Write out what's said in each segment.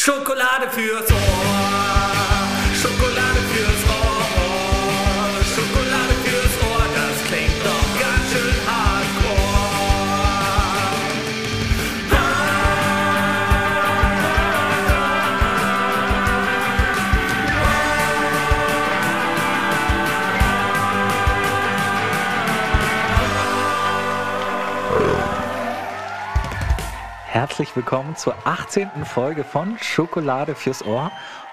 Schokolade fürs Ohr. Herzlich willkommen zur 18. Folge von Schokolade fürs Ohr,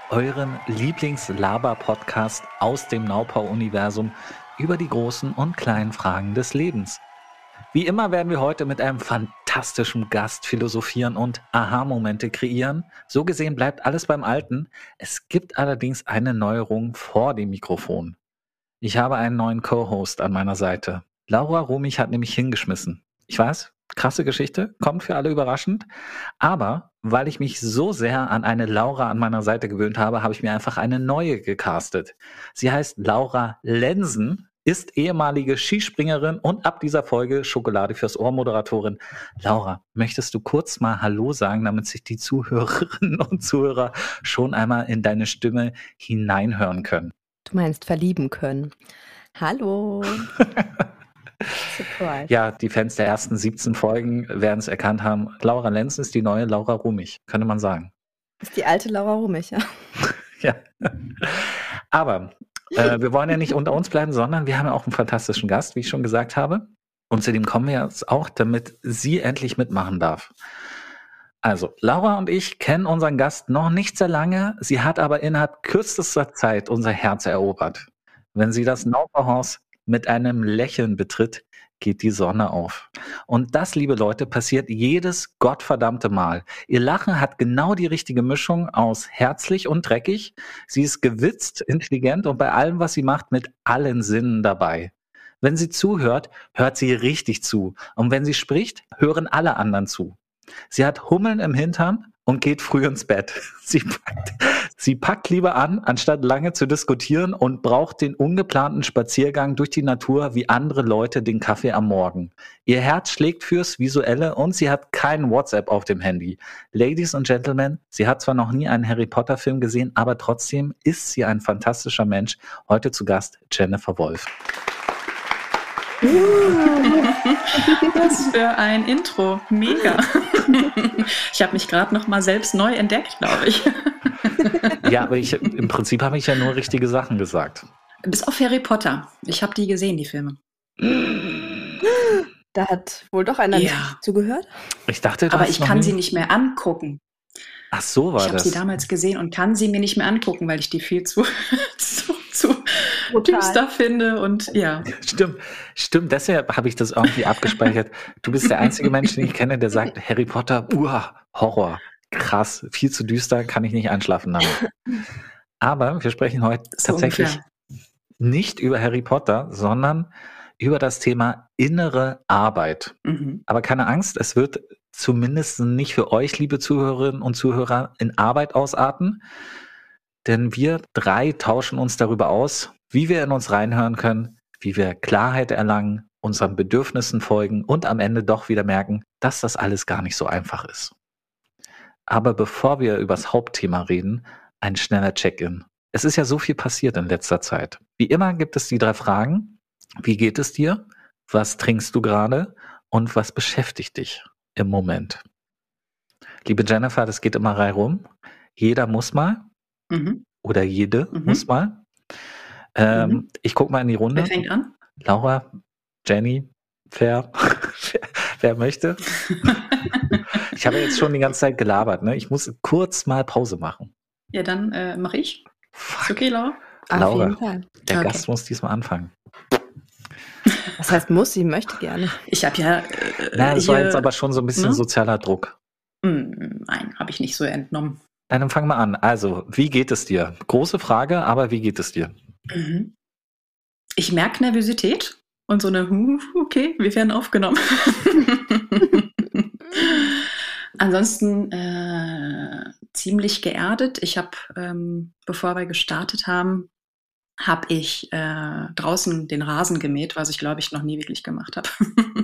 eurem Lieblings-Laber-Podcast aus dem Naupau-Universum über die großen und kleinen Fragen des Lebens. Wie immer werden wir heute mit einem fantastischen Gast philosophieren und Aha-Momente kreieren. So gesehen bleibt alles beim Alten. Es gibt allerdings eine Neuerung vor dem Mikrofon. Ich habe einen neuen Co-Host an meiner Seite. Laura Rumich hat nämlich hingeschmissen. Ich weiß, krasse Geschichte, kommt für alle überraschend. Aber weil ich mich so sehr an eine Laura an meiner Seite gewöhnt habe, habe ich mir einfach eine neue gecastet. Sie heißt Laura Lensen, ist ehemalige Skispringerin und ab dieser Folge Schokolade fürs Ohr Moderatorin. Laura, möchtest du kurz mal Hallo sagen, damit sich die Zuhörerinnen und Zuhörer schon einmal in deine Stimme hineinhören können? Du meinst verlieben können. Hallo. Surprise. Ja, die Fans der ersten 17 Folgen werden es erkannt haben. Laura Lenz ist die neue Laura Rumich, könnte man sagen. Ist die alte Laura Rumich, ja. Ja. Aber äh, wir wollen ja nicht unter uns bleiben, sondern wir haben ja auch einen fantastischen Gast, wie ich schon gesagt habe. Und zu dem kommen wir jetzt auch, damit sie endlich mitmachen darf. Also, Laura und ich kennen unseren Gast noch nicht sehr lange. Sie hat aber innerhalb kürzester Zeit unser Herz erobert. Wenn sie das Naupauhaus mit einem Lächeln betritt, geht die Sonne auf. Und das, liebe Leute, passiert jedes gottverdammte Mal. Ihr Lachen hat genau die richtige Mischung aus herzlich und dreckig. Sie ist gewitzt, intelligent und bei allem, was sie macht, mit allen Sinnen dabei. Wenn sie zuhört, hört sie richtig zu. Und wenn sie spricht, hören alle anderen zu. Sie hat Hummeln im Hintern und geht früh ins Bett. Sie packt, sie packt lieber an, anstatt lange zu diskutieren und braucht den ungeplanten Spaziergang durch die Natur wie andere Leute den Kaffee am Morgen. Ihr Herz schlägt fürs Visuelle und sie hat kein WhatsApp auf dem Handy. Ladies and Gentlemen, sie hat zwar noch nie einen Harry Potter Film gesehen, aber trotzdem ist sie ein fantastischer Mensch. Heute zu Gast Jennifer Wolf. Was für ein Intro. Mega. Ich habe mich gerade noch mal selbst neu entdeckt, glaube ich. Ja, aber ich, im Prinzip habe ich ja nur richtige Sachen gesagt. Bis auf Harry Potter. Ich habe die gesehen, die Filme. Da hat wohl doch einer Ja. nicht zugehört. Ich dachte, Aber ich kann nie- sie nicht mehr angucken. Ach so war Ich habe das. sie damals gesehen und kann sie mir nicht mehr angucken, weil ich die viel zu. Düster finde. Und ja, Stimmt, stimmt. Deshalb habe ich das irgendwie abgespeichert. Du bist der einzige Mensch, den ich kenne, der sagt, Harry Potter, uah, Horror. Krass, viel zu düster, kann ich nicht einschlafen damit. Aber wir sprechen heute So tatsächlich ungefähr. nicht über Harry Potter, sondern über das Thema innere Arbeit. mhm. Aber keine Angst, es wird zumindest nicht für euch, liebe Zuhörerinnen und Zuhörer, in Arbeit ausarten. Denn wir drei tauschen uns darüber aus, wie wir in uns reinhören können, wie wir Klarheit erlangen, unseren Bedürfnissen folgen und am Ende doch wieder merken, dass das alles gar nicht so einfach ist. Aber bevor wir über das Hauptthema reden, ein schneller Check-in. Es ist ja so viel passiert in letzter Zeit. Wie immer gibt es die drei Fragen. Wie geht es dir? Was trinkst du gerade? Und was beschäftigt dich im Moment? Liebe Jennifer, das geht immer reihum. Jeder muss mal Mhm. oder jede Mhm. muss mal. Ähm, Mhm. Ich gucke mal in die Runde. Wer fängt an? Laura, Jenny, wer, wer, wer möchte? ich habe jetzt schon die ganze Zeit gelabert. Ne? Ich muss kurz mal Pause machen. Ja, dann äh, mache ich. Ist okay, Laura? Auf Laura. jeden Fall. der Okay. Gast muss diesmal anfangen. Das heißt, muss sie, möchte gerne. Ich habe ja. Äh, Na, das war jetzt aber schon so ein bisschen ne? sozialer Druck. Hm, Nein, habe ich nicht so entnommen. Nein, dann fang mal an. Also, wie geht es dir? Große Frage, aber wie geht es dir? Mhm. Ich merke Nervosität und so eine, "Huh, okay, wir werden aufgenommen. Ansonsten äh, ziemlich geerdet. Ich habe, ähm, bevor wir gestartet haben, habe ich äh, draußen den Rasen gemäht, was ich glaube ich noch nie wirklich gemacht habe.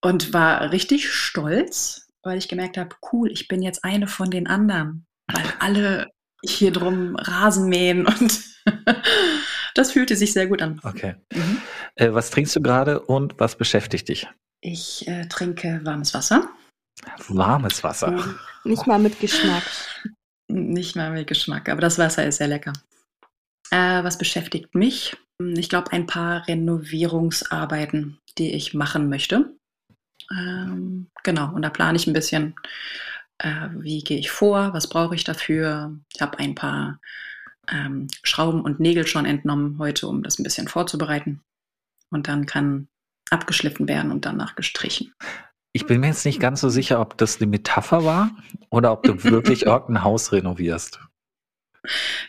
und war richtig stolz, weil ich gemerkt habe, cool, ich bin jetzt eine von den anderen. weil alle hier drum Rasen mähen und das fühlte sich sehr gut an. Okay. Mhm. Äh, was trinkst du gerade und was beschäftigt dich? Ich äh, trinke warmes Wasser. Warmes Wasser. Nicht mal mit Geschmack. Nicht mal mit Geschmack, aber das Wasser ist sehr lecker. Äh, was beschäftigt mich? Ich glaube, ein paar Renovierungsarbeiten, die ich machen möchte. Ähm, genau, und da plane ich ein bisschen, äh, wie gehe ich vor, was brauche ich dafür. Ich habe ein paar ähm, Schrauben und Nägel schon entnommen heute, um das ein bisschen vorzubereiten. Und dann kann abgeschliffen werden und danach gestrichen. Ich bin mir jetzt nicht ganz so sicher, ob das eine Metapher war oder ob du wirklich irgendein Haus renovierst.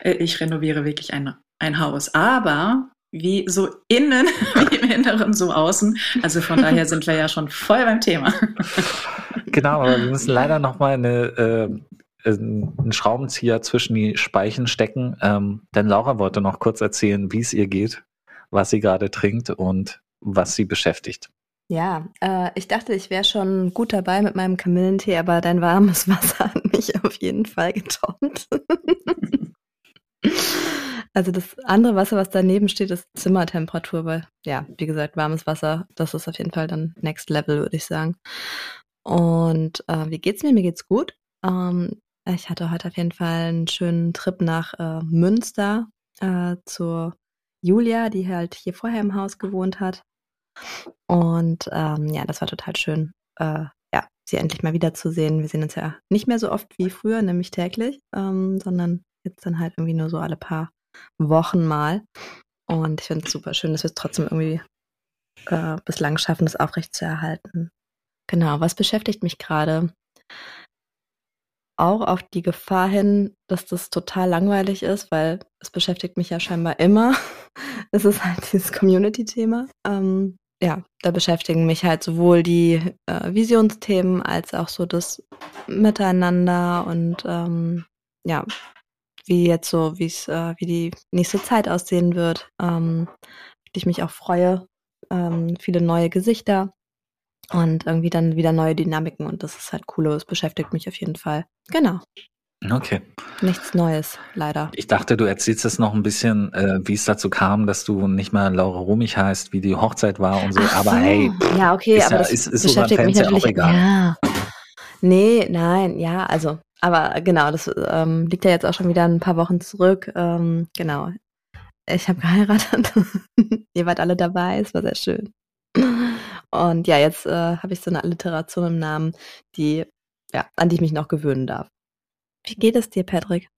Äh, Ich renoviere wirklich ein, ein Haus, aber wie so innen, wie im Inneren, so außen. Also von daher sind wir ja schon voll beim Thema. Genau, aber wir müssen leider noch mal eine, äh, einen Schraubenzieher zwischen die Speichen stecken, ähm, denn Laura wollte noch kurz erzählen, wie es ihr geht, was sie gerade trinkt und was sie beschäftigt. Ja, äh, ich dachte, ich wäre schon gut dabei mit meinem Kamillentee, aber dein warmes Wasser hat mich auf jeden Fall getoppt. also das andere Wasser, was daneben steht, ist Zimmertemperatur, weil, ja, wie gesagt, warmes Wasser, das ist auf jeden Fall dann Next Level, würde ich sagen. Und äh, wie geht's mir? Mir geht's gut. Ähm, ich hatte heute auf jeden Fall einen schönen Trip nach äh, Münster äh, zur Julia, die halt hier vorher im Haus gewohnt hat. Und ähm, ja, das war total schön, äh, ja, sie endlich mal wiederzusehen. Wir sehen uns ja nicht mehr so oft wie früher, nämlich täglich, ähm, sondern jetzt dann halt irgendwie nur so alle paar Wochen mal. Und ich finde es super schön, dass wir es trotzdem irgendwie äh, bislang schaffen, das aufrechtzuerhalten. Genau, was beschäftigt mich gerade? Auch auf die Gefahr hin, dass das total langweilig ist, weil es beschäftigt mich ja scheinbar immer. es ist halt dieses Community-Thema. Ähm, ja, da beschäftigen mich halt sowohl die äh, Visionsthemen als auch so das Miteinander und ähm, ja, wie jetzt so, wie es, äh, wie die nächste Zeit aussehen wird. Ähm, ich mich auch freue. Ähm, viele neue Gesichter und irgendwie dann wieder neue Dynamiken und das ist halt cool. Es beschäftigt mich auf jeden Fall. Genau. Okay. Nichts Neues, leider. Ich dachte, du erzählst jetzt noch ein bisschen, äh, wie es dazu kam, dass du nicht mehr Laura Rumich heißt, wie die Hochzeit war und so. Ach aber so. hey, ja, okay, aber ja- das ist- ist beschäftigt mich Fans ja auch natürlich. egal. Ja. Nee, nein, ja, also, aber genau, das ähm, liegt ja jetzt auch schon wieder ein paar Wochen zurück. Ähm, genau. Ich habe geheiratet. Ihr wart alle dabei, es war sehr schön. Und ja, jetzt äh, habe ich so eine Alliteration im Namen, die, ja, an die ich mich noch gewöhnen darf. Wie geht es dir, Patrick?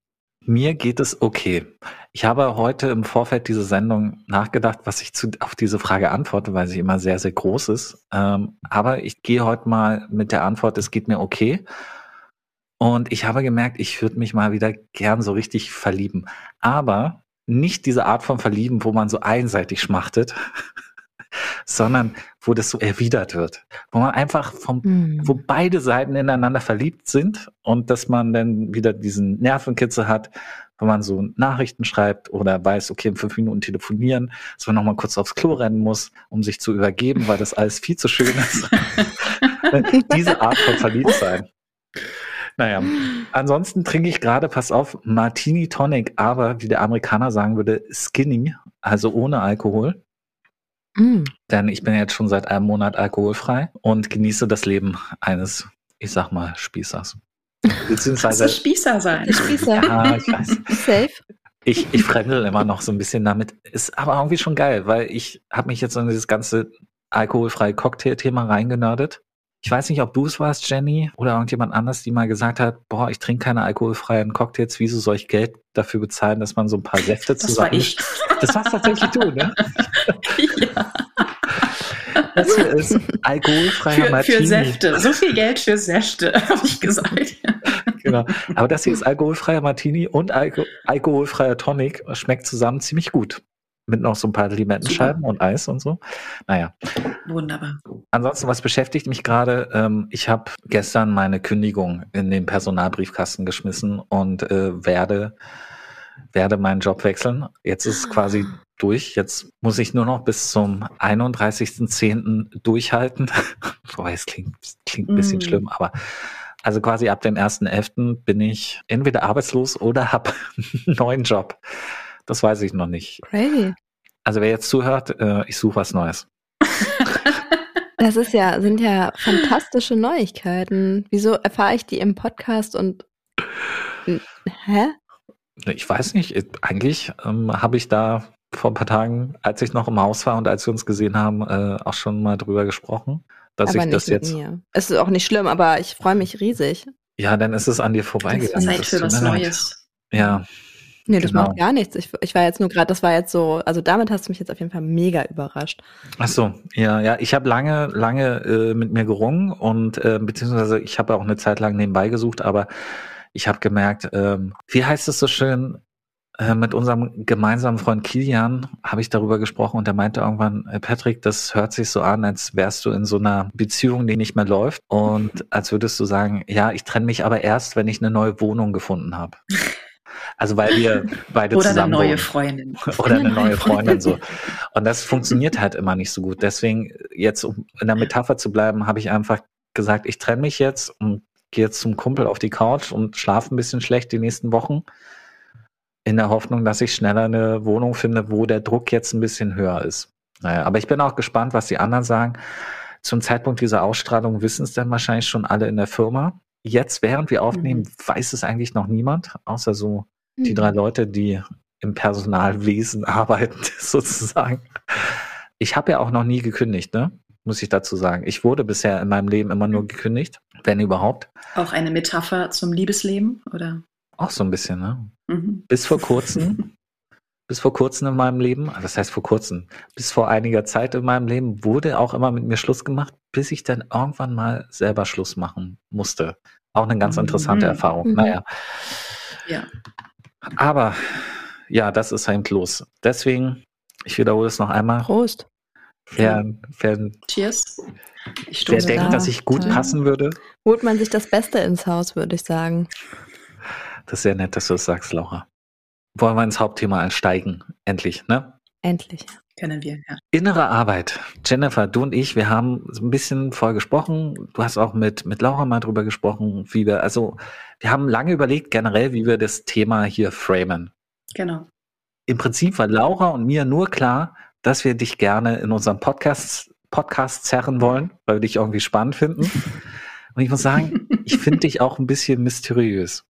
Mir geht es okay. Ich habe heute im Vorfeld dieser Sendung nachgedacht, was ich zu, auf diese Frage antworte, weil sie immer sehr, sehr groß ist. Ähm, aber ich gehe heute mal mit der Antwort, es geht mir okay. Und ich habe gemerkt, ich würde mich mal wieder gern so richtig verlieben. Aber nicht diese Art von Verlieben, wo man so einseitig schmachtet, sondern wo das so erwidert wird. Wo man einfach vom Hm. wo beide Seiten ineinander verliebt sind und dass man dann wieder diesen Nervenkitzel hat, wenn man so Nachrichten schreibt oder weiß, okay, in fünf Minuten telefonieren, dass man nochmal kurz aufs Klo rennen muss, um sich zu übergeben, weil das alles viel zu schön ist. Diese Art von Verliebtsein. Naja, ansonsten trinke ich gerade, pass auf, Martini Tonic, aber wie der Amerikaner sagen würde, skinny, also ohne Alkohol. Mm. Denn ich bin jetzt schon seit einem Monat alkoholfrei und genieße das Leben eines, ich sag mal, Spießers. Kannst Beziehungsweise, du Spießer sein? Spießer. ja, ich weiß. Safe. Ich, ich fremdel immer noch so ein bisschen damit. Ist aber irgendwie schon geil, weil ich habe mich jetzt in dieses ganze alkoholfreie Cocktail-Thema reingenördet. Ich weiß nicht, ob du es warst, Jenny, oder irgendjemand anders, die mal gesagt hat, boah, ich trinke keine alkoholfreien Cocktails, wieso soll ich Geld dafür bezahlen, dass man so ein paar Säfte Das war zusammen... ich. Das warst tatsächlich du, ne? ja, Das hier ist alkoholfreier für, Martini. für Säfte. So viel Geld für Säfte, habe ich gesagt. Genau. Aber das hier ist alkoholfreier Martini und Alko alkoholfreier Tonic. Schmeckt zusammen ziemlich gut. Mit noch so ein paar Limettenscheiben und Eis und so. Naja. Wunderbar. Ansonsten, was beschäftigt mich gerade? Ähm, ich habe gestern meine Kündigung in den Personalbriefkasten geschmissen und äh, werde, werde meinen Job wechseln. Jetzt ist es quasi durch. Jetzt muss ich nur noch bis zum 31.10. durchhalten. Wobei es klingt, klingt ein bisschen Mm. schlimm, aber Also quasi ab dem 1.11. bin ich entweder arbeitslos oder habe einen neuen Job. Das weiß ich noch nicht. Crazy. Also wer jetzt zuhört, äh, ich suche was Neues. Das ist ja, sind ja fantastische Neuigkeiten. Wieso erfahre ich die im Podcast und hä? Ich weiß nicht, ich- eigentlich ähm, habe ich da vor ein paar Tagen, als ich noch im Haus war und als wir uns gesehen haben, äh, auch schon mal drüber gesprochen, dass aber ich nicht das mit jetzt. mir. Es ist auch nicht schlimm, aber ich freue mich riesig. Ja, dann ist es an dir vorbeigegangen. Zeit Das für was leid. Neues. Ja, Nee, das Genau. macht gar nichts. Ich, ich war jetzt nur gerade, das war jetzt so, also damit hast du mich jetzt auf jeden Fall mega überrascht. ach so, ja, ja. Ich habe lange, lange äh, mit mir gerungen und äh, beziehungsweise ich habe auch eine Zeit lang nebenbei gesucht, aber ich habe gemerkt, ähm, wie heißt es so schön? Äh, mit unserem gemeinsamen Freund Kilian habe ich darüber gesprochen und er meinte irgendwann, äh, Patrick, das hört sich so an, als wärst du in so einer Beziehung, die nicht mehr läuft und als würdest du sagen, ja, ich trenne mich aber erst, wenn ich eine neue Wohnung gefunden habe. Also weil wir beide Oder eine zusammen neue wohnen. Freundin. oder eine Eine neue neue Freundin so. Und das funktioniert halt immer nicht so gut. Deswegen, jetzt um in der Metapher zu bleiben, habe ich einfach gesagt, ich trenne mich jetzt und gehe jetzt zum Kumpel auf die Couch und schlafe ein bisschen schlecht die nächsten Wochen. In der Hoffnung, dass ich schneller eine Wohnung finde, wo der Druck jetzt ein bisschen höher ist. Naja, aber ich bin auch gespannt, was die anderen sagen. Zum Zeitpunkt dieser Ausstrahlung wissen es dann wahrscheinlich schon alle in der Firma. Jetzt, während wir aufnehmen, weiß es eigentlich noch niemand, außer so die Hm. drei Leute, die im Personalwesen arbeiten, sozusagen. Ich habe ja auch noch nie gekündigt, ne? Muss ich dazu sagen. Ich wurde bisher in meinem Leben immer nur gekündigt, wenn überhaupt. Auch eine Metapher zum Liebesleben, oder? Auch so ein bisschen, ne? Mhm. Bis vor kurzem, bis vor kurzem in meinem Leben, ah, das heißt vor kurzem, bis vor einiger Zeit in meinem Leben wurde auch immer mit mir Schluss gemacht, bis ich dann irgendwann mal selber Schluss machen musste. Auch eine ganz interessante Mhm. Erfahrung. Mhm. Naja. Ja. Aber ja, das ist eben los. Deswegen, ich wiederhole es noch einmal. Prost. Wer, wer, Cheers. Ich wer denkt, da. dass ich gut Toll. passen würde, Holt man sich das Beste ins Haus, würde ich sagen. das ist sehr nett, dass du das sagst, Laura. Wollen wir ins Hauptthema einsteigen? Endlich, ne? Endlich. Kennen wir, ja. Innere Arbeit. Jennifer, du und ich, wir haben so ein bisschen vorher gesprochen. Du hast auch mit, mit Laura mal drüber gesprochen, wie wir, also, wir haben lange überlegt, generell, wie wir das Thema hier framen. Genau. Im Prinzip war Laura und mir nur klar, dass wir dich gerne in unserem Podcast, Podcast zerren wollen, weil wir dich irgendwie spannend finden. Und ich muss sagen, ich finde dich auch ein bisschen mysteriös.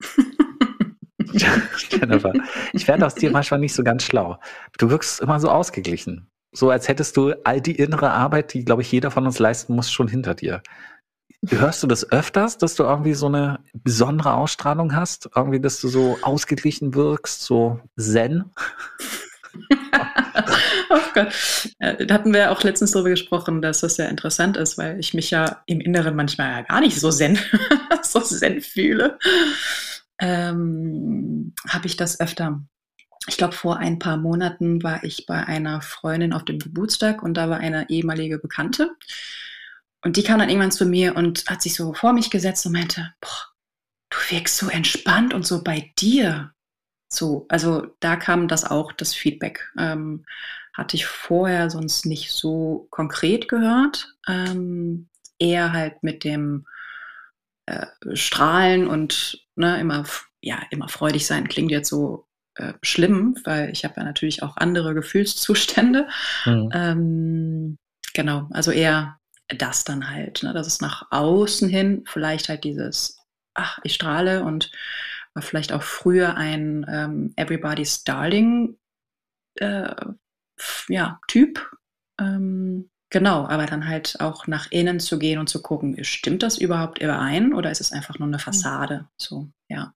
Jennifer, ich werde aus dir manchmal nicht so ganz schlau. Du wirkst immer so ausgeglichen. So als hättest du all die innere Arbeit, die, glaube ich, jeder von uns leisten muss, schon hinter dir. Hörst du das öfters, dass du irgendwie so eine besondere Ausstrahlung hast? Irgendwie, dass du so ausgeglichen wirkst, so zen? oh Gott. Äh, Da hatten wir auch letztens darüber gesprochen, dass das sehr interessant ist, weil ich mich ja im Inneren manchmal ja gar nicht so zen, so zen fühle. Ähm, Habe ich das öfter. Ich glaube, vor ein paar Monaten war ich bei einer Freundin auf dem Geburtstag und da war eine ehemalige Bekannte. Und die kam dann irgendwann zu mir und hat sich so vor mich gesetzt und meinte, boah, du wirkst so entspannt und so bei dir. So, also da kam das auch, das Feedback. Ähm, hatte ich vorher sonst nicht so konkret gehört. Ähm, eher halt mit dem äh, Strahlen und ne, immer, ja, immer freudig sein klingt jetzt so äh, schlimm, weil ich habe ja natürlich auch andere Gefühlszustände. Hm. Ähm, genau, also eher das dann halt, ne, dass es nach außen hin vielleicht halt dieses, ach, ich strahle und war vielleicht auch früher ein ähm, Everybody's Darling äh, ja, Typ. Ähm, genau, aber dann halt auch nach innen zu gehen und zu gucken, stimmt das überhaupt überein oder ist es einfach nur eine Fassade? So, ja.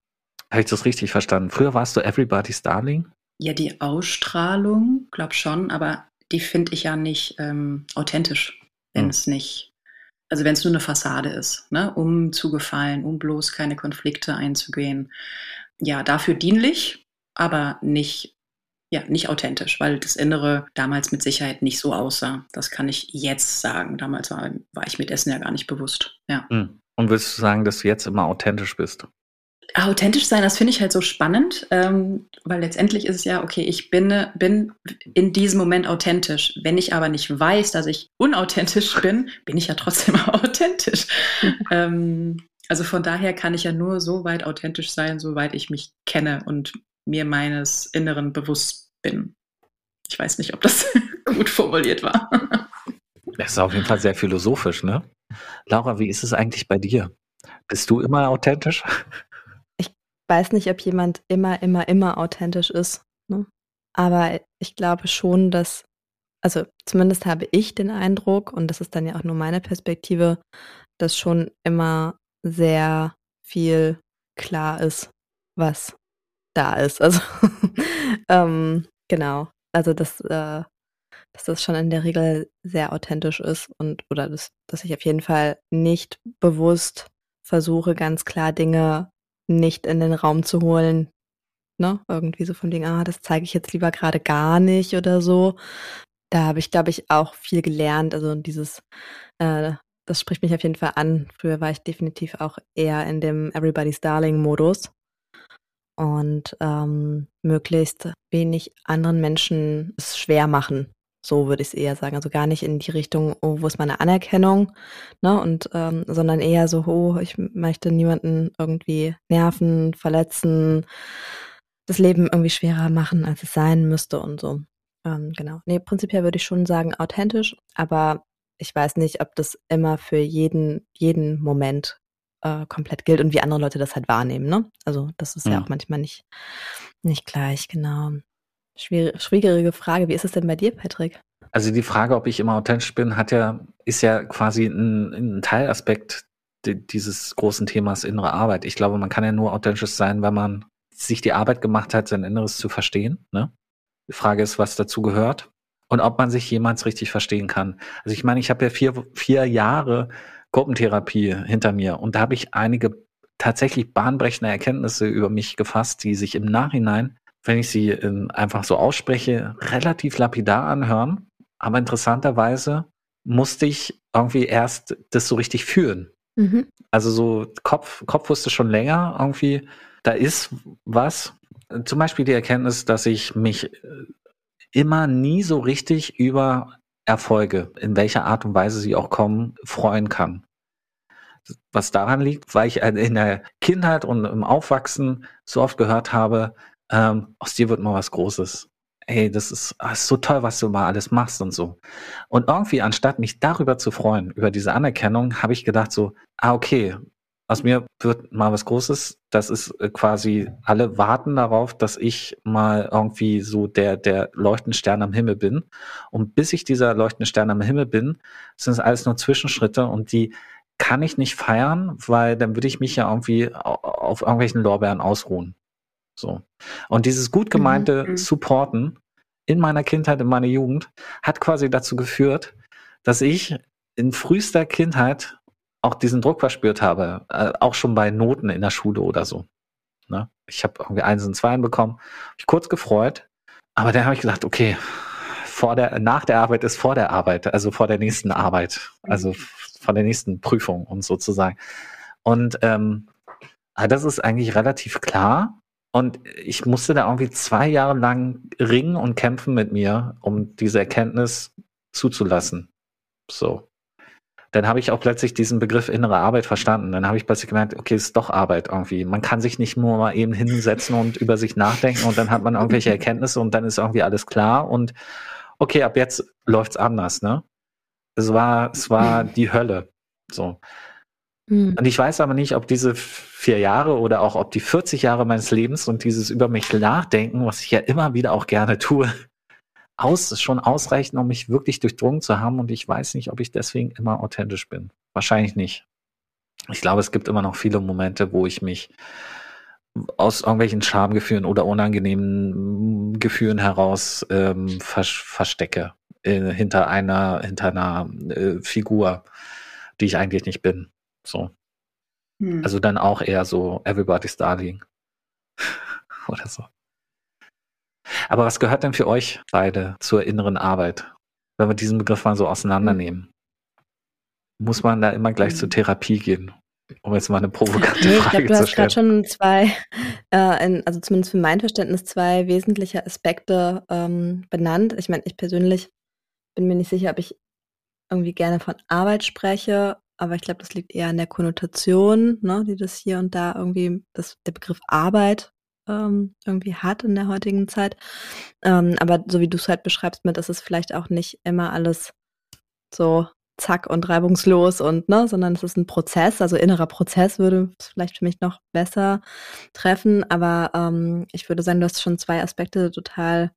Habe ich das richtig verstanden? Früher warst du Everybody's Darling? Ja, die Ausstrahlung, glaub schon, aber die finde ich ja nicht ähm, authentisch, wenn Hm. es nicht, also wenn es nur eine Fassade ist, ne, um zu gefallen, um bloß keine Konflikte einzugehen. Ja, dafür dienlich, aber nicht, ja, nicht authentisch, weil das Innere damals mit Sicherheit nicht so aussah. Das kann ich jetzt sagen. Damals war, war ich mit Essen ja gar nicht bewusst. Ja. Hm. Und würdest du sagen, dass du jetzt immer authentisch bist? Authentisch sein, das finde ich halt so spannend, ähm, weil letztendlich ist es ja, okay, ich bin, bin in diesem Moment authentisch. Wenn ich aber nicht weiß, dass ich unauthentisch bin, bin ich ja trotzdem authentisch. ähm, Also von daher kann ich ja nur so weit authentisch sein, soweit ich mich kenne und mir meines Inneren bewusst bin. Ich weiß nicht, ob das gut formuliert war. Das ist auf jeden Fall sehr philosophisch, ne? Laura, wie ist es eigentlich bei dir? Bist du immer authentisch? Weiß nicht, ob jemand immer, immer, immer authentisch ist. Ne? Aber ich glaube schon, dass, also zumindest habe ich den Eindruck, und das ist dann ja auch nur meine Perspektive, dass schon immer sehr viel klar ist, was da ist. Also ähm, genau. Also dass, äh, dass das schon in der Regel sehr authentisch ist und oder das, dass ich auf jeden Fall nicht bewusst versuche, ganz klar Dinge nicht in den Raum zu holen. Ne? Irgendwie so von Ding, ah, das zeige ich jetzt lieber gerade gar nicht oder so. Da habe ich, glaube ich, auch viel gelernt. Also dieses, äh, das spricht mich auf jeden Fall an. Früher war ich definitiv auch eher in dem Everybody's Darling-Modus und ähm, möglichst wenig anderen Menschen es schwer machen. So würde ich es eher sagen. Also gar nicht in die Richtung, oh, wo ist meine Anerkennung, ne? Und ähm, sondern eher so, oh, ich möchte niemanden irgendwie nerven, verletzen, das Leben irgendwie schwerer machen, als es sein müsste und so. Ähm, genau. Nee, prinzipiell würde ich schon sagen, authentisch, aber ich weiß nicht, ob das immer für jeden, jeden Moment äh, komplett gilt und wie andere Leute das halt wahrnehmen, ne? Also das ist ja, ja auch manchmal nicht, nicht gleich, genau. Schwierig, schwierige Frage. Wie ist es denn bei dir, Patrick? Also die Frage, ob ich immer authentisch bin, hat ja, ist ja quasi ein, ein Teilaspekt dieses großen Themas innere Arbeit. Ich glaube, man kann ja nur authentisch sein, wenn man sich die Arbeit gemacht hat, sein Inneres zu verstehen. Ne? Die Frage ist, was dazu gehört und ob man sich jemals richtig verstehen kann. Also ich meine, ich habe ja vier, vier Jahre Gruppentherapie hinter mir und da habe ich einige tatsächlich bahnbrechende Erkenntnisse über mich gefasst, die sich im Nachhinein, wenn ich sie ähm, einfach so ausspreche, relativ lapidar anhören. Aber interessanterweise musste ich irgendwie erst das so richtig fühlen. Mhm. Also so Kopf, Kopf wusste schon länger irgendwie, da ist was. Zum Beispiel die Erkenntnis, dass ich mich äh, immer nie so richtig über Erfolge, in welcher Art und Weise sie auch kommen, freuen kann. Was daran liegt, weil ich in der Kindheit und im Aufwachsen so oft gehört habe, ähm, aus dir wird mal was Großes. Ey, das ist, das ah, ist so toll, was du mal alles machst und so. Und irgendwie, anstatt mich darüber zu freuen, über diese Anerkennung, habe ich gedacht so, ah, okay, aus mir wird mal was Großes. Das ist äh, quasi, alle warten darauf, dass ich mal irgendwie so der, der leuchtende Stern am Himmel bin. Und bis ich dieser leuchtende Stern am Himmel bin, sind es alles nur Zwischenschritte und die kann ich nicht feiern, weil dann würde ich mich ja irgendwie auf irgendwelchen Lorbeeren ausruhen. So. Und dieses gut gemeinte mhm. Supporten in meiner Kindheit, in meiner Jugend, hat quasi dazu geführt, dass ich in frühester Kindheit auch diesen Druck verspürt habe, äh, auch schon bei Noten in der Schule oder so. Ne? Ich habe irgendwie eins und zwei bekommen, hab ich kurz gefreut, aber dann habe ich gesagt, okay, vor der, nach der Arbeit ist vor der Arbeit, also vor der nächsten Arbeit, also vor der nächsten Prüfung und sozusagen. Und ähm, ah, das ist eigentlich relativ klar. Und ich musste da irgendwie zwei Jahre lang ringen und kämpfen mit mir, um diese Erkenntnis zuzulassen. So dann habe ich auch plötzlich diesen Begriff innere Arbeit verstanden. Dann habe ich plötzlich gemerkt, okay, es ist doch Arbeit irgendwie. Man kann sich nicht nur mal eben hinsetzen und über sich nachdenken und dann hat man irgendwelche Erkenntnisse und dann ist irgendwie alles klar und okay, ab jetzt läuft's anders, ne? Es war, es war die Hölle. So. Mhm. Und ich weiß aber nicht, ob diese vier Jahre oder auch ob die 40 Jahre meines Lebens und dieses über mich nachdenken, was ich ja immer wieder auch gerne tue, aus, schon ausreichen, um mich wirklich durchdrungen zu haben. Und ich weiß nicht, ob ich deswegen immer authentisch bin. Wahrscheinlich nicht. Ich glaube, es gibt immer noch viele Momente, wo ich mich aus irgendwelchen Schamgefühlen oder unangenehmen Gefühlen heraus ähm, vers verstecke äh, hinter einer hinter einer äh, Figur, die ich eigentlich nicht bin. So. Hm. Also dann auch eher so Everybody's Darling oder so. Aber was gehört denn für euch beide zur inneren Arbeit, wenn wir diesen Begriff mal so auseinandernehmen? Muss man da immer gleich zur hm. Therapie gehen? Um jetzt mal eine provokante nee, Frage ich glaub, du hast gerade schon zwei, äh, in, also zumindest für mein Verständnis, zwei wesentliche Aspekte ähm, benannt. Ich meine, ich persönlich bin mir nicht sicher, ob ich irgendwie gerne von Arbeit spreche, aber ich glaube, das liegt eher an der Konnotation, ne, die das hier und da irgendwie, das, der Begriff Arbeit ähm, irgendwie hat in der heutigen Zeit. Ähm, aber so wie du es halt beschreibst, mit, das ist vielleicht auch nicht immer alles so zack und reibungslos und ne, sondern es ist ein Prozess, also innerer Prozess würde es vielleicht für mich noch besser treffen, aber ähm, ich würde sagen, du hast schon zwei Aspekte total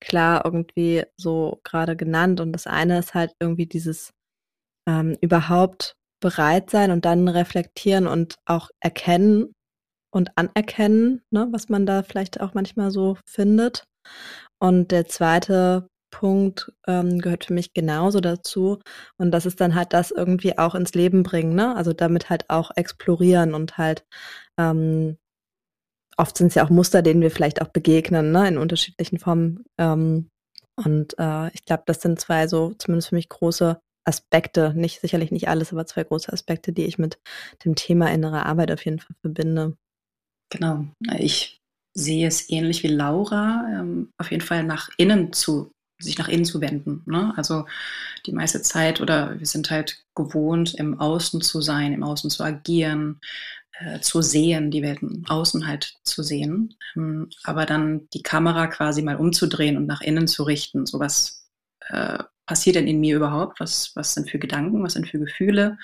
klar irgendwie so gerade genannt. Und das eine ist halt irgendwie dieses ähm, überhaupt bereit sein und dann reflektieren und auch erkennen und anerkennen, ne, was man da vielleicht auch manchmal so findet. Und der zweite Punkt ähm, gehört für mich genauso dazu. Und das ist dann halt das irgendwie auch ins Leben bringen, ne? Also damit halt auch explorieren und halt ähm, oft sind es ja auch Muster, denen wir vielleicht auch begegnen, ne? In unterschiedlichen Formen. Ähm, und äh, ich glaube, das sind zwei so zumindest für mich große Aspekte, nicht sicherlich nicht alles, aber zwei große Aspekte, die ich mit dem Thema innere Arbeit auf jeden Fall verbinde. Genau. Ich sehe es ähnlich wie Laura, ähm, auf jeden Fall nach innen zu sich nach innen zu wenden. Ne? Also die meiste Zeit oder wir sind halt gewohnt, im Außen zu sein, im Außen zu agieren, äh, zu sehen, die Welt im Außen halt zu sehen. Ähm, aber dann die Kamera quasi mal umzudrehen und nach innen zu richten. So was äh, passiert denn in mir überhaupt? Was, was sind für Gedanken? Was sind für Gefühle?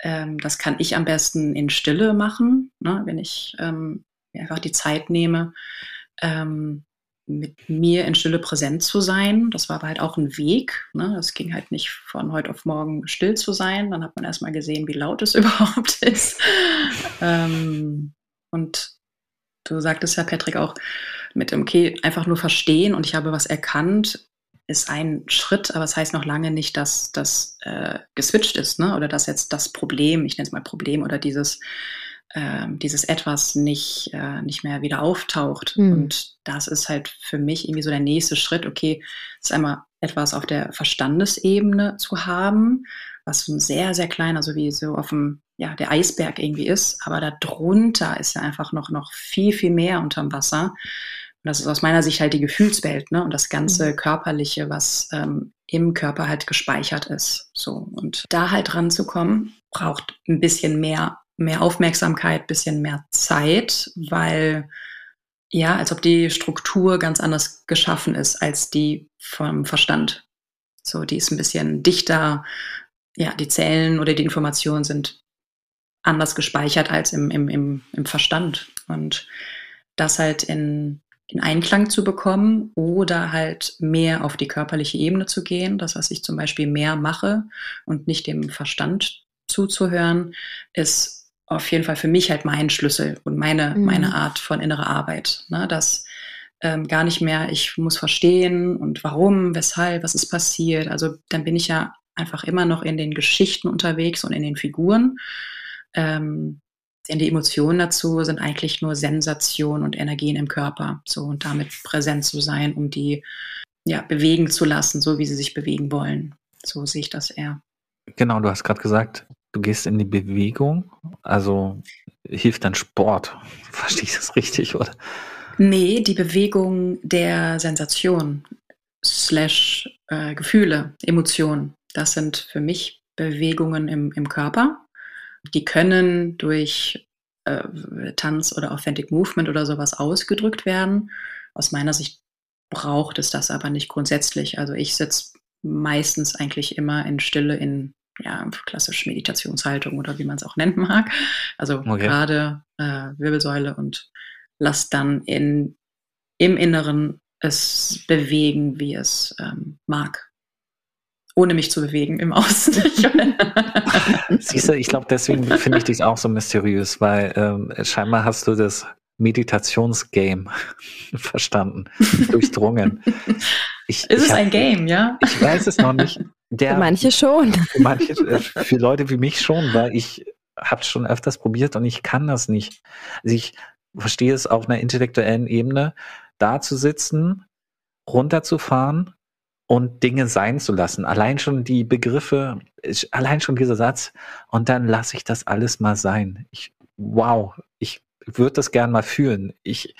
Ähm, das kann ich am besten in Stille machen, ne? wenn ich ähm, einfach die Zeit nehme, ähm, mit mir in Stille präsent zu sein. Das war aber halt auch ein Weg. Ne? Das ging halt nicht von heute auf morgen still zu sein. Dann hat man erstmal gesehen, wie laut es überhaupt ist. ähm, und du sagtest ja, Patrick, auch mit, okay, einfach nur verstehen und ich habe was erkannt, ist ein Schritt, aber es das heißt noch lange nicht, dass das äh, geswitcht ist, ne? Oder dass jetzt das Problem, ich nenne es mal Problem, oder dieses äh, dieses Etwas nicht, äh, nicht mehr wieder auftaucht. Mhm. Und das ist halt für mich irgendwie so der nächste Schritt, okay, ist einmal etwas auf der Verstandesebene zu haben, was ein sehr, sehr kleiner, so wie so auf dem, ja, der Eisberg irgendwie ist, aber darunter ist ja einfach noch, noch viel, viel mehr unterm Wasser. Und das ist aus meiner Sicht halt die Gefühlswelt, ne? Und das ganze mhm. Körperliche, was ähm, im Körper halt gespeichert ist. So. Und da halt ranzukommen, braucht ein bisschen mehr mehr Aufmerksamkeit, bisschen mehr Zeit, weil ja, als ob die Struktur ganz anders geschaffen ist als die vom Verstand. So, die ist ein bisschen dichter. Ja, die Zellen oder die Informationen sind anders gespeichert als im, im, im, im Verstand. Und das halt in, in Einklang zu bekommen oder halt mehr auf die körperliche Ebene zu gehen, das, was ich zum Beispiel mehr mache und nicht dem Verstand zuzuhören, ist auf jeden Fall für mich halt mein Schlüssel und meine, mhm. meine Art von innerer Arbeit. Ne? Dass ähm, gar nicht mehr, ich muss verstehen und warum, weshalb, was ist passiert. Also dann bin ich ja einfach immer noch in den Geschichten unterwegs und in den Figuren. Ähm, denn die Emotionen dazu sind eigentlich nur Sensation und Energien im Körper. So und damit präsent zu sein, um die ja, bewegen zu lassen, so wie sie sich bewegen wollen. So sehe ich das eher. Genau, du hast gerade gesagt, Du gehst in die Bewegung, also hilft dann Sport. Verstehe ich das richtig, oder? Nee, die Bewegung der Sensation slash äh, Gefühle, Emotionen. Das sind für mich Bewegungen im, im Körper. Die können durch äh, Tanz oder Authentic Movement oder sowas ausgedrückt werden. Aus meiner Sicht braucht es das aber nicht grundsätzlich. Also ich sitze meistens eigentlich immer in Stille in ja, klassisch Meditationshaltung oder wie man es auch nennen mag. Also okay. gerade äh, Wirbelsäule und lass dann in, im Inneren es bewegen, wie es ähm, mag. Ohne mich zu bewegen im Außen. Siehst du, ich glaube, deswegen finde ich dich auch so mysteriös, weil ähm, scheinbar hast du das Meditationsgame verstanden, durchdrungen. Ich, ist ich es hab, ein Game, ja? Ich weiß es noch nicht. Der, für manche schon. Für, manche, äh, für Leute wie mich schon, weil ich habe es schon öfters probiert und ich kann das nicht. Also ich verstehe es auf einer intellektuellen Ebene, da zu sitzen, runterzufahren und Dinge sein zu lassen. Allein schon die Begriffe, allein schon dieser Satz und dann lasse ich das alles mal sein. Ich, wow, ich würde das gern mal fühlen. Ich,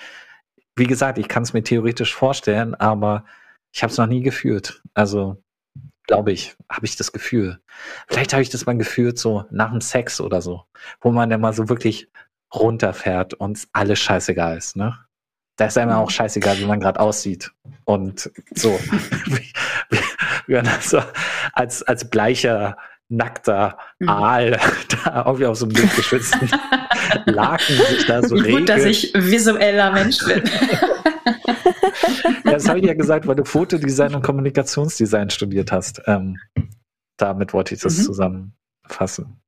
wie gesagt, ich kann es mir theoretisch vorstellen, aber ich habe es noch nie gefühlt. Also glaube ich, habe ich das Gefühl. Vielleicht habe ich das mal gefühlt so nach dem Sex oder so, wo man dann mal so wirklich runterfährt und alles scheißegal ist, ne? Da ist einem auch scheißegal, wie man gerade aussieht. Und so, wie, wie, man so als, als bleicher, nackter Mhm. Aal da irgendwie auf so einem geschützten Laken sich da so Wie gut, dass regelt. ich visueller Mensch bin. Ja, das habe ich ja gesagt, weil du Fotodesign und Kommunikationsdesign studiert hast. Ähm, damit wollte ich das Mhm. zusammenfassen.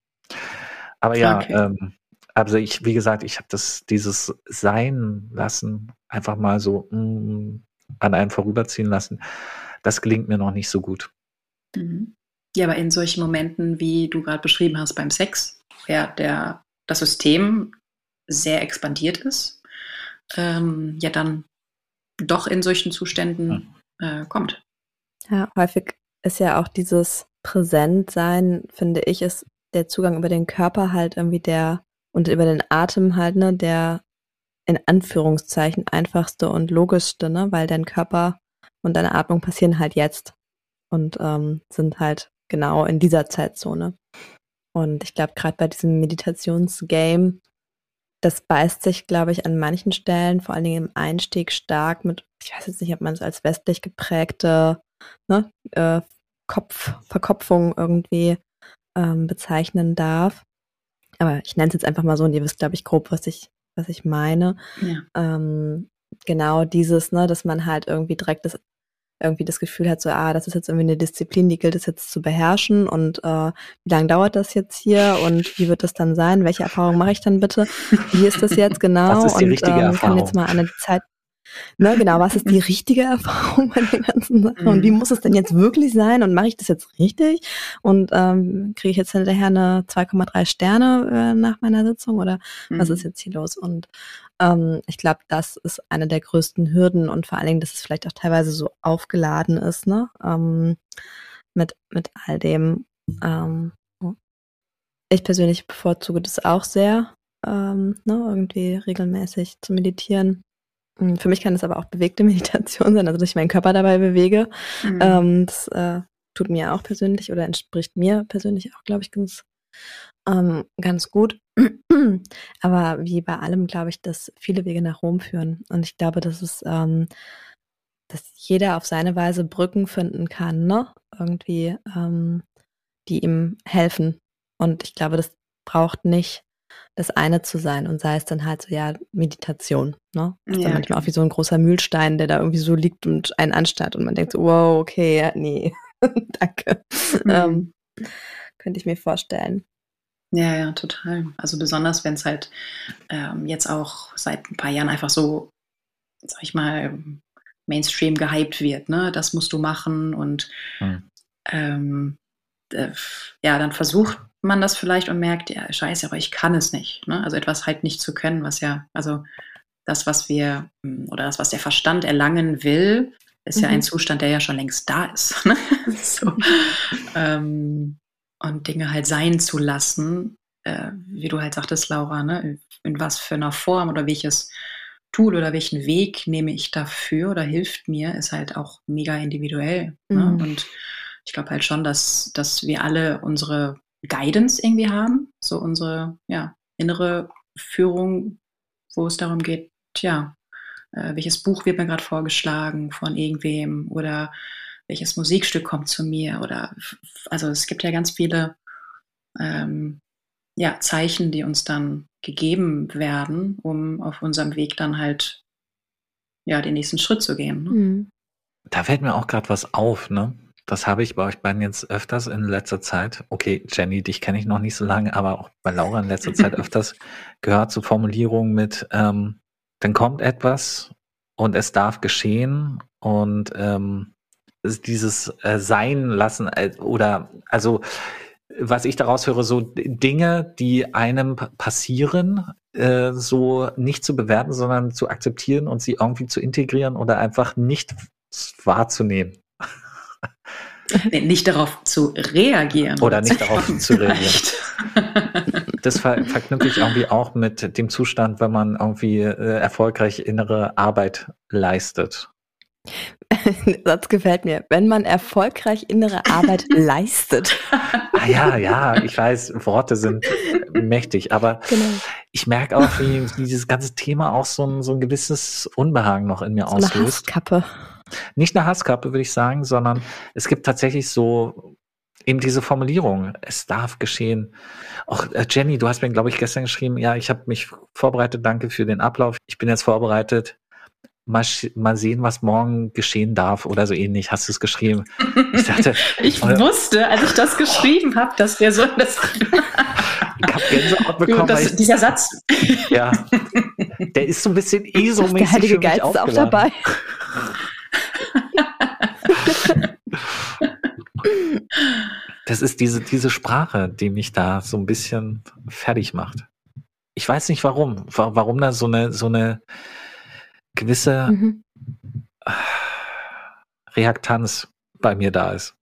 Aber ja, Okay. ähm, also ich, wie gesagt, ich habe das, dieses Sein lassen, einfach mal so mm, an einem vorüberziehen lassen. Das gelingt mir noch nicht so gut. Mhm. Ja, aber in solchen Momenten, wie du gerade beschrieben hast beim Sex, ja, der, das System sehr expandiert ist, ähm, ja dann doch in solchen Zuständen äh, kommt. Ja, häufig ist ja auch dieses Präsentsein, finde ich, ist der Zugang über den Körper halt irgendwie der und über den Atem halt, ne, der in Anführungszeichen einfachste und logischste, ne, weil dein Körper und deine Atmung passieren halt jetzt und ähm, sind halt genau in dieser Zeitzone. Und ich glaube, gerade bei diesem Meditationsgame, das beißt sich, glaube ich, an manchen Stellen, vor allen Dingen im Einstieg stark mit, ich weiß jetzt nicht, ob man es als westlich geprägte ne, äh, Kopf, irgendwie ähm, bezeichnen darf. Aber ich nenne es jetzt einfach mal so und ihr wisst, glaube ich, grob, was ich, was ich meine. Ja. Ähm, genau dieses, ne, dass man halt irgendwie direkt das irgendwie das Gefühl hat, so, ah, das ist jetzt irgendwie eine Disziplin, die gilt es jetzt zu beherrschen und äh, wie lange dauert das jetzt hier und wie wird das dann sein? Welche Erfahrung mache ich dann bitte? Wie ist das jetzt genau? Was ist die und richtige ähm, kann Erfahrung? jetzt mal eine Zeit, ne, genau, was ist die richtige Erfahrung bei der ganzen Sache und wie Mhm. muss es denn jetzt wirklich sein und mache ich das jetzt richtig und ähm, kriege ich jetzt hinterher eine 2,3 Sterne äh, nach meiner Sitzung oder was Mhm. ist jetzt hier los? Und ähm, ich glaube, das ist eine der größten Hürden und vor allen Dingen, dass es vielleicht auch teilweise so aufgeladen ist, ne? Ähm, mit, mit all dem. Ähm, ich persönlich bevorzuge das auch sehr, ähm, ne? irgendwie regelmäßig zu meditieren. Mm, Für mich kann es aber auch bewegte Meditation sein, also dass ich meinen Körper dabei bewege. Mhm. Ähm, das äh, tut mir auch persönlich oder entspricht mir persönlich auch, glaube ich, ganz, ähm, ganz gut. Aber wie bei allem glaube ich, dass viele Wege nach Rom führen. Und ich glaube, dass es, ähm, dass jeder auf seine Weise Brücken finden kann, ne? Irgendwie, ähm, die ihm helfen. Und ich glaube, das braucht nicht das eine zu sein und sei es dann halt so, ja, Meditation, ne? Das ist Ja, dann manchmal auch wie so ein großer Mühlstein, der da irgendwie so liegt und einen anstarrt und man denkt so, wow, okay, ja, nee, danke. Mhm. Ähm, könnte ich mir vorstellen. Ja, ja, total. Also besonders, wenn es halt ähm, jetzt auch seit ein paar Jahren einfach so, sag ich mal, Mainstream gehypt wird, ne? Das musst du machen und Hm. ähm, äh, ja, dann versucht man das vielleicht und merkt, ja, scheiße, aber ich kann es nicht. Ne? Also etwas halt nicht zu können, was ja, also das, was wir mm, oder das, was der Verstand erlangen will, ist ja Mhm. ein Zustand, der ja schon längst da ist. Ne? so. ähm, und Dinge halt sein zu lassen, äh, wie du halt sagtest, Laura, ne? in was für einer Form oder welches Tool oder welchen Weg nehme ich dafür oder hilft mir, ist halt auch mega individuell. Ne? Mhm. Und ich glaube halt schon, dass, dass wir alle unsere Guidance irgendwie haben, so unsere ja, innere Führung, wo es darum geht, tja, äh, welches Buch wird mir gerade vorgeschlagen von irgendwem oder welches Musikstück kommt zu mir oder also es gibt ja ganz viele ähm, ja, Zeichen, die uns dann gegeben werden, um auf unserem Weg dann halt ja den nächsten Schritt zu gehen. Ne? Mhm. Da fällt mir auch gerade was auf, ne? Das habe ich bei euch beiden jetzt öfters in letzter Zeit. Okay, Jenny, dich kenne ich noch nicht so lange, aber auch bei Laura in letzter Zeit öfters gehört zu Formulierungen mit, ähm, dann kommt etwas und es darf geschehen und ähm, es- dieses äh, Sein lassen äh, oder also was ich daraus höre, so Dinge, die einem pa- passieren, äh, so nicht zu bewerten, sondern zu akzeptieren und sie irgendwie zu integrieren oder einfach nicht wahrzunehmen. Nee, nicht darauf zu reagieren. Oder nicht darauf zu reagieren. Das ver verknüpfe ich irgendwie auch mit dem Zustand, wenn man irgendwie äh, erfolgreich innere Arbeit leistet. Der Satz gefällt mir. Wenn man erfolgreich innere Arbeit leistet. Ah ja, ja, ich weiß, Worte sind mächtig, aber Genau. ich merke auch, wie, wie dieses ganze Thema auch so ein, so ein gewisses Unbehagen noch in mir So eine auslöst. Hasskappe. Nicht eine Hasskappe, würde ich sagen, sondern es gibt tatsächlich so eben diese Formulierung, es darf geschehen. Auch äh, Jenny, du hast mir, glaube ich, gestern geschrieben, ja, ich habe mich vorbereitet, danke für den Ablauf. Ich bin jetzt vorbereitet. Mal, mal sehen, was morgen geschehen darf oder so ähnlich. Hast du es geschrieben? Ich dachte, Ich Euer- wusste, als ich das geschrieben habe, dass wir so das, ich habe Gänsehaut bekommen, das, ich, dieser Satz. ja, der ist so ein bisschen Der ESO-mäßig Heilige für mich Geist ist auch dabei. Das ist diese, diese Sprache, die mich da so ein bisschen fertig macht. Ich weiß nicht warum. Wa- Warum da so eine, so eine gewisse Mhm. Reaktanz bei mir da ist.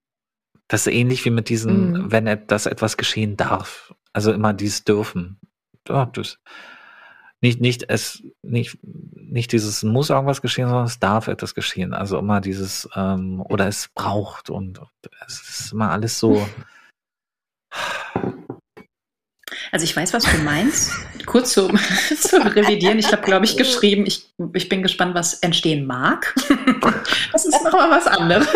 Das ist ähnlich wie mit diesen, Mhm. wenn das etwas geschehen darf. Also immer dieses dürfen. Ja, das, nicht, nicht, es, nicht, nicht dieses muss irgendwas geschehen, sondern es darf etwas geschehen. Also immer dieses, ähm, oder es braucht und, und es ist immer alles so. Also ich weiß, was du meinst. Kurz zum, zum Revidieren. Ich habe, glaube ich, geschrieben, ich, ich bin gespannt, was entstehen mag. Das ist nochmal was anderes.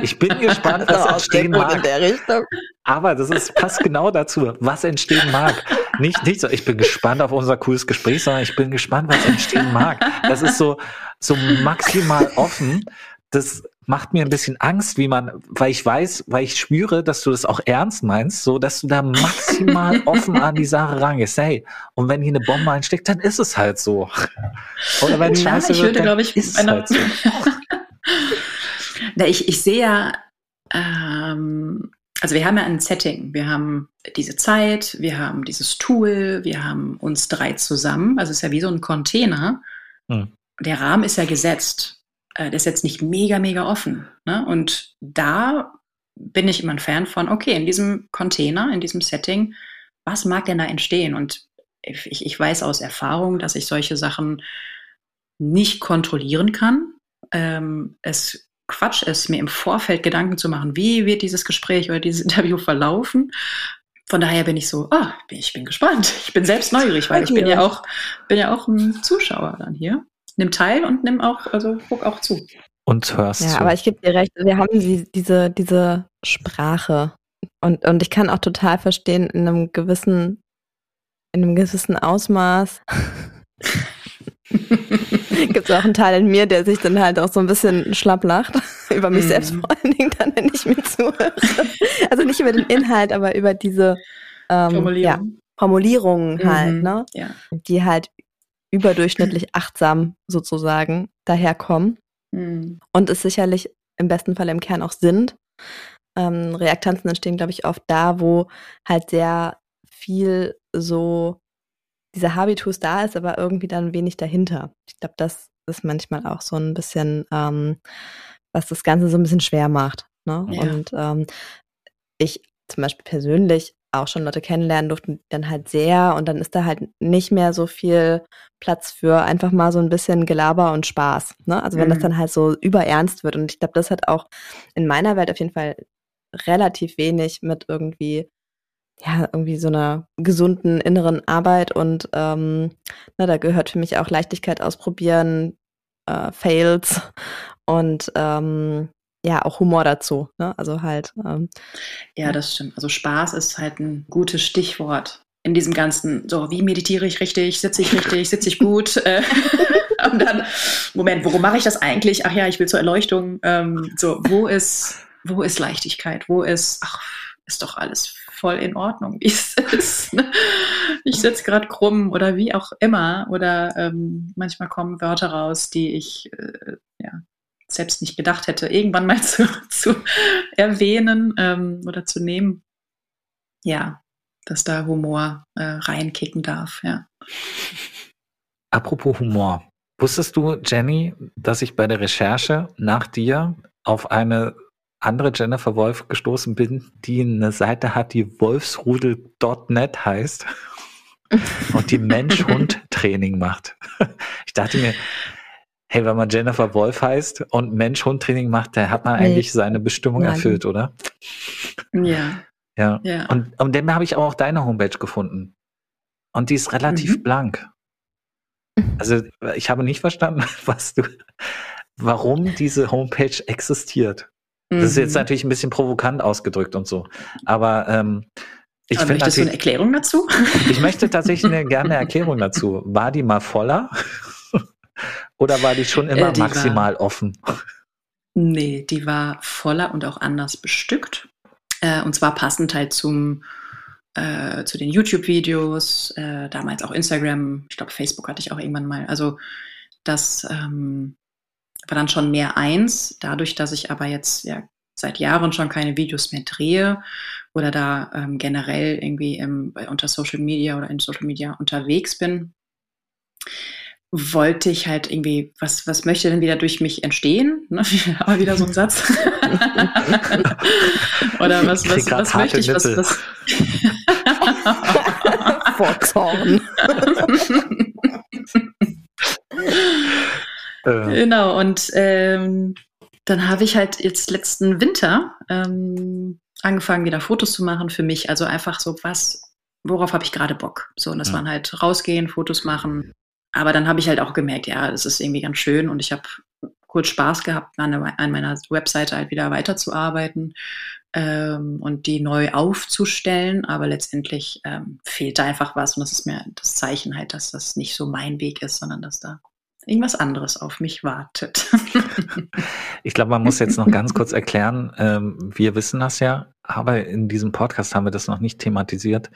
Ich bin gespannt, was entstehen mag. der Richtung. Aber das ist, passt genau dazu, was entstehen mag. Nicht, nicht so, ich bin gespannt auf unser cooles Gespräch, sondern ich bin gespannt, was entstehen mag. Das ist so, so maximal offen. Das macht mir ein bisschen Angst, wie man, weil ich weiß, weil ich spüre, dass du das auch ernst meinst, so dass du da maximal offen an die Sache rangehst. Hey, und wenn hier eine Bombe einsteckt, dann ist es halt so. Oder wenn Na, Scheiße ich würde, glaube ich, ist es halt so. Na, ich, ich sehe ja, ähm, also wir haben ja ein Setting. Wir haben diese Zeit, wir haben dieses Tool, wir haben uns drei zusammen. Also es ist ja wie so ein Container. Hm. Der Rahmen ist ja gesetzt. Äh, Der ist jetzt nicht mega, mega offen. Ne? Und da bin ich immer ein Fan von, okay, in diesem Container, in diesem Setting, was mag denn da entstehen? Und ich, ich weiß aus Erfahrung, dass ich solche Sachen nicht kontrollieren kann. Ähm, es Quatsch ist, mir im Vorfeld Gedanken zu machen, wie wird dieses Gespräch oder dieses Interview verlaufen. Von daher bin ich so, ah, ich bin gespannt. Ich bin selbst neugierig, weil ich bin ja auch, bin ja auch ein Zuschauer dann hier. Nimm teil und nimm auch, also guck auch zu. Und hörst Ja, zu. aber ich gebe dir recht, wir haben die, diese, diese Sprache. Und, und ich kann auch total verstehen, in einem gewissen, in einem gewissen Ausmaß gibt es auch einen Teil in mir, der sich dann halt auch so ein bisschen schlapp lacht. über mich Mhm. selbst vor allen Dingen dann, wenn ich mir zuhöre. Also nicht über den Inhalt, aber über diese ähm, Ja, Formulierung. Formulierungen halt, Mhm. ne? Ja. Die halt überdurchschnittlich achtsam sozusagen daherkommen Mhm. und es sicherlich im besten Fall im Kern auch sind. Ähm, Reaktanzen entstehen, glaube ich, oft da, wo halt sehr viel so dieser Habitus da ist, aber irgendwie dann wenig dahinter. Ich glaube, das ist manchmal auch so ein bisschen, ähm, was das Ganze so ein bisschen schwer macht. Ne? Ja. Und ähm, ich zum Beispiel persönlich auch schon Leute kennenlernen durften, dann halt sehr und dann ist da halt nicht mehr so viel Platz für einfach mal so ein bisschen Gelaber und Spaß. Ne? Also wenn das Mhm. dann halt so überernst wird und ich glaube, das hat auch in meiner Welt auf jeden Fall relativ wenig mit irgendwie ja, irgendwie so einer gesunden inneren Arbeit und ähm, na, da gehört für mich auch Leichtigkeit ausprobieren, äh, Fails und ähm, ja, auch Humor dazu. Ne? Also halt, ähm, Ja, das stimmt. Also Spaß ist halt ein gutes Stichwort in diesem ganzen, so wie meditiere ich richtig, sitze ich richtig, sitze ich gut. Äh, und dann, Moment, warum mache ich das eigentlich? Ach ja, ich will zur Erleuchtung. Ähm, so, wo ist, wo ist Leichtigkeit? Wo ist, ach, ist doch alles voll in Ordnung, wie es ist. ne? Ich sitze gerade krumm oder wie auch immer. Oder ähm, manchmal kommen Wörter raus, die ich äh, ja, selbst nicht gedacht hätte, irgendwann mal zu, zu erwähnen ähm, oder zu nehmen. Ja, dass da Humor äh, reinkicken darf, ja. Apropos Humor. Wusstest du, Jenny, dass ich bei der Recherche nach dir auf eine andere Jennifer Wolf gestoßen bin, die eine Seite hat, die wolfsrudel.net heißt und die Mensch-Hund-Training macht. Ich dachte mir, Hey, wenn man Jennifer Wolf heißt und Mensch-Hund-Training macht, dann hat man Nee. eigentlich seine Bestimmung Nein. erfüllt, oder? Ja, Ja. ja. Und, und dann habe ich auch deine Homepage gefunden. Und die ist relativ Mhm. blank. Also ich habe nicht verstanden, was du, warum diese Homepage existiert. Das ist jetzt Mhm. natürlich ein bisschen provokant ausgedrückt und so. Aber ähm, ich finde möchtest du eine Erklärung dazu? ich möchte tatsächlich eine, gerne eine Erklärung dazu. War die mal voller? Oder war die schon immer Äh, die war- maximal offen? Nee, die war voller und auch anders bestückt. Äh, und zwar passend halt zum, äh, zu den YouTube-Videos, äh, damals auch Instagram, ich glaube Facebook hatte ich auch irgendwann mal. Also das ähm, war dann schon mehr eins. Dadurch, dass ich aber jetzt ja seit Jahren schon keine Videos mehr drehe oder da ähm, generell irgendwie im, unter Social Media oder in Social Media unterwegs bin, wollte ich halt irgendwie, was, was möchte denn wieder durch mich entstehen? Ne? Aber wieder so ein Satz. Oder was, was, was möchte ich? Was, was Vor Zorn. Äh, genau, und ähm, dann habe ich halt jetzt letzten Winter ähm, angefangen, wieder Fotos zu machen für mich. Also einfach so, was, worauf habe ich gerade Bock? So, und das Mhm. waren halt rausgehen, Fotos machen. Aber dann habe ich halt auch gemerkt, ja, das ist irgendwie ganz schön und ich habe kurz Spaß gehabt, an, an meiner Webseite halt wieder weiterzuarbeiten ähm, und die neu aufzustellen. Aber letztendlich ähm, fehlt da einfach was und das ist mir das Zeichen halt, dass das nicht so mein Weg ist, sondern dass da irgendwas anderes auf mich wartet. Ich glaube, man muss jetzt noch ganz kurz erklären, ähm, wir wissen das ja, aber in diesem Podcast haben wir das noch nicht thematisiert.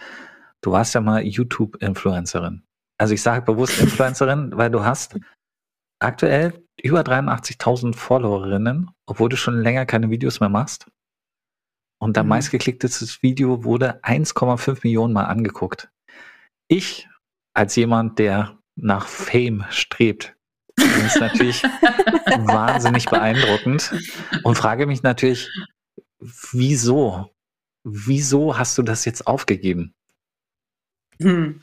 Du warst ja mal YouTube-Influencerin. Also ich sage bewusst Influencerin, weil du hast aktuell über 83.000 Followerinnen, obwohl du schon länger keine Videos mehr machst. Und dein Mhm. meistgeklicktes Video wurde 1,5 Millionen Mal angeguckt. Ich, als jemand, der nach Fame strebt, finde es natürlich wahnsinnig beeindruckend und frage mich natürlich, wieso? Wieso hast du das jetzt aufgegeben? hm.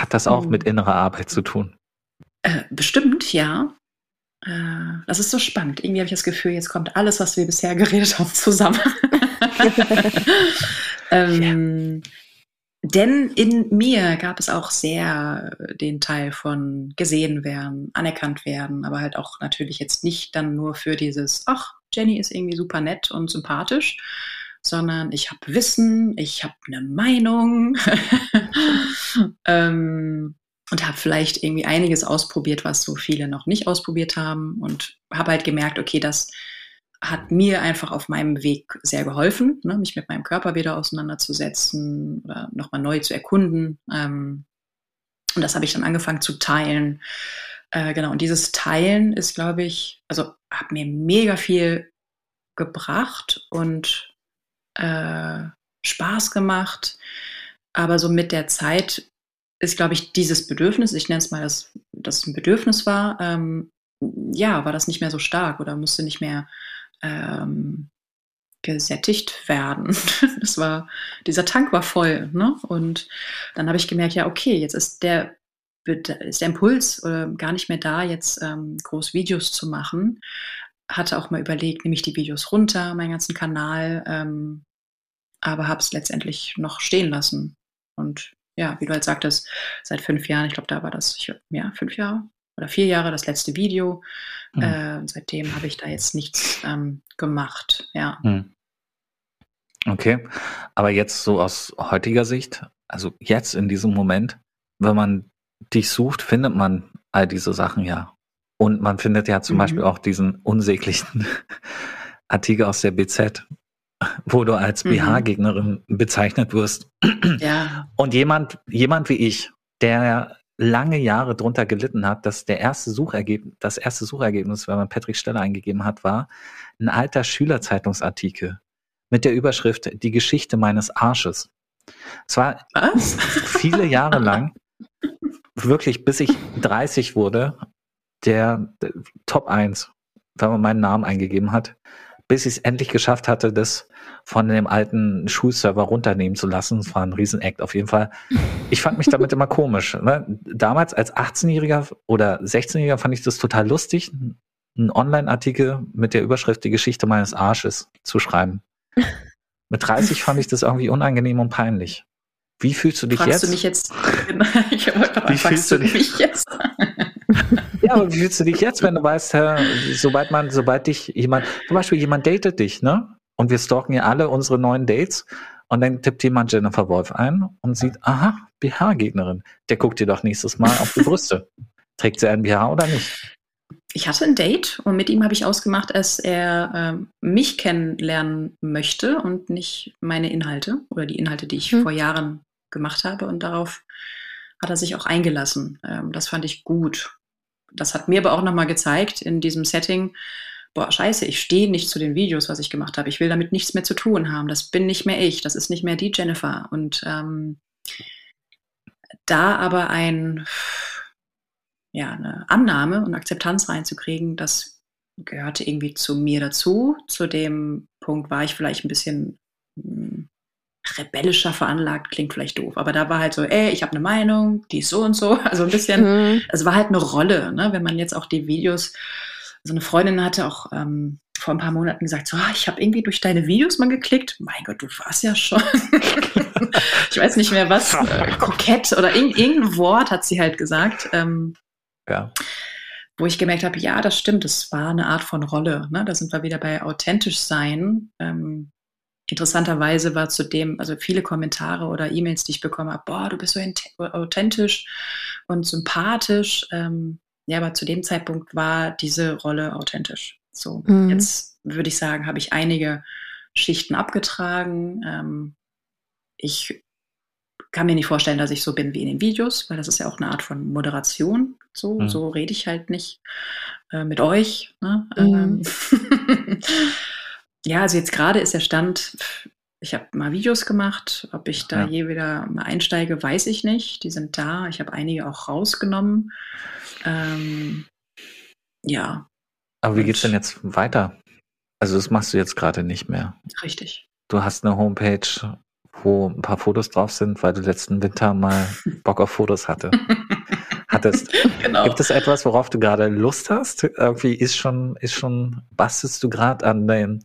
Hat das auch Hm. mit innerer Arbeit zu tun? Äh, bestimmt, ja. Äh, das ist so spannend. Irgendwie habe ich das Gefühl, jetzt kommt alles, was wir bisher geredet haben, zusammen. ähm, Denn in mir gab es auch sehr den Teil von gesehen werden, anerkannt werden, aber halt auch natürlich jetzt nicht dann nur für dieses, ach, Jenny ist irgendwie super nett und sympathisch, sondern ich habe Wissen, ich habe eine Meinung ähm, und habe vielleicht irgendwie einiges ausprobiert, was so viele noch nicht ausprobiert haben und habe halt gemerkt, okay, das hat mir einfach auf meinem Weg sehr geholfen, ne, mich mit meinem Körper wieder auseinanderzusetzen oder nochmal neu zu erkunden. Ähm, und das habe ich dann angefangen zu teilen. Äh, genau, und dieses Teilen ist, glaube ich, also hat mir mega viel gebracht und äh, Spaß gemacht. Aber so mit der Zeit ist, glaube ich, dieses Bedürfnis, ich nenne es mal, dass das ein Bedürfnis war, ähm, ja, war das nicht mehr so stark oder musste nicht mehr ähm, gesättigt werden. Das war, dieser Tank war voll, ne? Und dann habe ich gemerkt, ja, okay, jetzt ist der, ist der Impuls äh, gar nicht mehr da, jetzt ähm, groß Videos zu machen. Hatte auch mal überlegt, nehme ich die Videos runter, meinen ganzen Kanal, ähm, aber habe es letztendlich noch stehen lassen. Und ja, wie du halt sagtest, seit fünf Jahren, ich glaube, da war das, ich, ja, fünf Jahre oder vier Jahre das letzte Video. Mhm. Äh, seitdem habe ich da jetzt nichts ähm, gemacht. Ja. Hm. Okay, aber jetzt so aus heutiger Sicht, also jetzt in diesem Moment, wenn man dich sucht, findet man all diese Sachen ja. Und man findet ja zum Mhm. Beispiel auch diesen unsäglichen Artikel aus der BZ, wo du als Mhm. BH-Gegnerin bezeichnet wirst. Ja. Und jemand, jemand wie ich, der lange Jahre drunter gelitten hat, dass der erste Suchergebnis, das erste Suchergebnis, wenn man Patrick Steller eingegeben hat, war ein alter Schülerzeitungsartikel mit der Überschrift Die Geschichte meines Arsches. Es war Was? viele Jahre lang, wirklich bis ich 30 wurde, der, der Top 1, wenn man meinen Namen eingegeben hat, bis ich es endlich geschafft hatte, das von dem alten Schulserver runternehmen zu lassen. Das war ein Riesenakt auf jeden Fall. Ich fand mich damit immer komisch. Ne? Damals als 18-Jähriger oder 16-Jähriger fand ich das total lustig, einen Online-Artikel mit der Überschrift Die Geschichte meines Arsches zu schreiben. Mit 30 fand ich das irgendwie unangenehm und peinlich. Wie fühlst du dich Fragst jetzt? du mich jetzt? ich wollte Wie fühlst du dich? mich jetzt? Ja, aber wie fühlst du dich jetzt, wenn du weißt, äh, sobald man, sobald dich jemand, zum Beispiel jemand datet dich, ne? Und wir stalken ja alle unsere neuen Dates und dann tippt jemand Jennifer Wolf ein und sieht, aha, BH-Gegnerin. Der guckt dir doch nächstes Mal auf die Brüste. Trägt sie einen BH oder nicht? Ich hatte ein Date und mit ihm habe ich ausgemacht, dass er ähm, mich kennenlernen möchte und nicht meine Inhalte oder die Inhalte, die ich Hm. vor Jahren gemacht habe. Und darauf hat er sich auch eingelassen. Ähm, das fand ich gut. Das hat mir aber auch nochmal gezeigt in diesem Setting, boah, scheiße, ich stehe nicht zu den Videos, was ich gemacht habe. Ich will damit nichts mehr zu tun haben. Das bin nicht mehr ich. Das ist nicht mehr die Jennifer. Und ähm, da aber ein, ja, eine Annahme und Akzeptanz reinzukriegen, das gehörte irgendwie zu mir dazu. Zu dem Punkt war ich vielleicht ein bisschen rebellischer veranlagt, klingt vielleicht doof, aber da war halt so, ey, ich habe eine Meinung, die ist so und so, also ein bisschen, Mhm. es war halt eine Rolle, ne? wenn man jetzt auch die Videos, so eine Freundin hatte auch ähm, vor ein paar Monaten gesagt, so, ah, ich habe irgendwie durch deine Videos mal geklickt, mein Gott, du warst ja schon, ich weiß nicht mehr was, äh, kokett oder irg irgendein Wort hat sie halt gesagt, ähm, Ja. wo ich gemerkt habe, ja, das stimmt, das war eine Art von Rolle. Ne? Da sind wir wieder bei authentisch sein. Ähm, interessanterweise war zudem, also viele Kommentare oder E-Mails, die ich bekommen habe, boah, du bist so authentisch und sympathisch. Ähm, ja, aber zu dem Zeitpunkt war diese Rolle authentisch. So, Mhm. jetzt würde ich sagen, habe ich einige Schichten abgetragen. Ähm, ich kann mir nicht vorstellen, dass ich so bin wie in den Videos, weil das ist ja auch eine Art von Moderation. So, Mhm. so rede ich halt nicht äh, mit euch. Ne? Mhm. Ähm, ja, also jetzt gerade ist der Stand, ich habe mal Videos gemacht. Ob ich da Ja. je wieder mal einsteige, weiß ich nicht. Die sind da. Ich habe einige auch rausgenommen. Ähm, ja, Aber wie Und- geht's denn jetzt weiter? Also das machst du jetzt gerade nicht mehr. richtig. Du hast eine Homepage, wo ein paar Fotos drauf sind, weil du letzten Winter mal Bock auf Fotos hatte. hattest. Genau. Gibt es etwas, worauf du gerade Lust hast? Irgendwie ist schon, ist schon, bastelst du gerade an, den,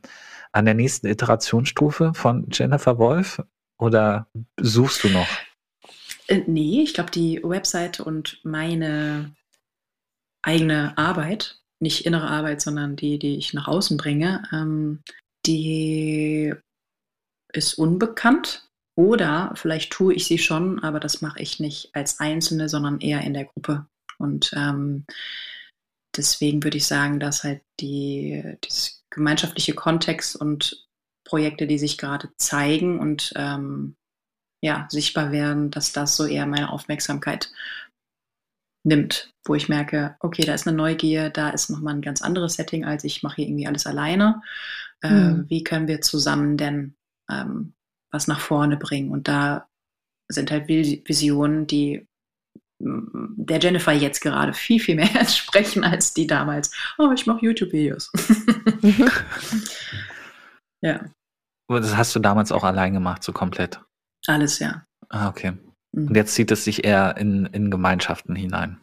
an der nächsten Iterationsstufe von Jennifer Wolf? Oder suchst du noch? Äh, nee, ich glaube, die Website und meine eigene Arbeit, nicht innere Arbeit, sondern die, die ich nach außen bringe, ähm, die ist unbekannt. Oder vielleicht tue ich sie schon, aber das mache ich nicht als Einzelne, sondern eher in der Gruppe. Und ähm, deswegen würde ich sagen, dass halt die, das gemeinschaftliche Kontext und Projekte, die sich gerade zeigen und ähm, ja, sichtbar werden, dass das so eher meine Aufmerksamkeit nimmt, wo ich merke, okay, da ist eine Neugier, da ist nochmal ein ganz anderes Setting, als ich mache hier irgendwie alles alleine. Äh, Mhm. Wie können wir zusammen denn ähm, was nach vorne bringen? Und da sind halt Vis- Visionen, die der Jennifer jetzt gerade viel, viel mehr entsprechen als die damals. Oh, ich mache YouTube-Videos. ja, Aber Das hast du damals auch allein gemacht, so komplett. alles, ja. Ah, okay. Mhm. Und jetzt zieht es sich eher in, in Gemeinschaften hinein.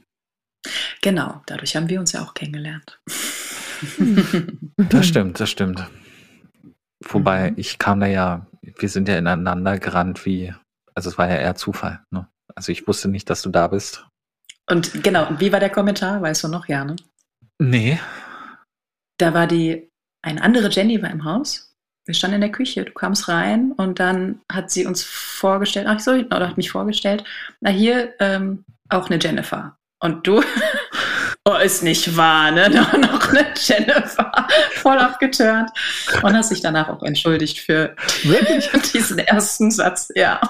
Genau, dadurch haben wir uns ja auch kennengelernt. Das stimmt, das stimmt. Wobei, Mhm. ich kam da ja, wir sind ja ineinander gerannt wie, also es war ja eher Zufall. Ne? Also ich wusste nicht, dass du da bist. Und genau, wie war der Kommentar? Weißt du noch, ja, ne? Nee. Da war die, eine andere Jenny war im Haus. Wir standen in der Küche, du kamst rein und dann hat sie uns vorgestellt, ach so, oder hat mich vorgestellt, na hier ähm, auch eine Jennifer. Und du, oh, ist nicht wahr, ne? Noch, noch eine Jennifer. Voll abgeturnt. Und hast dich danach auch entschuldigt für Wirklich? diesen ersten Satz, ja.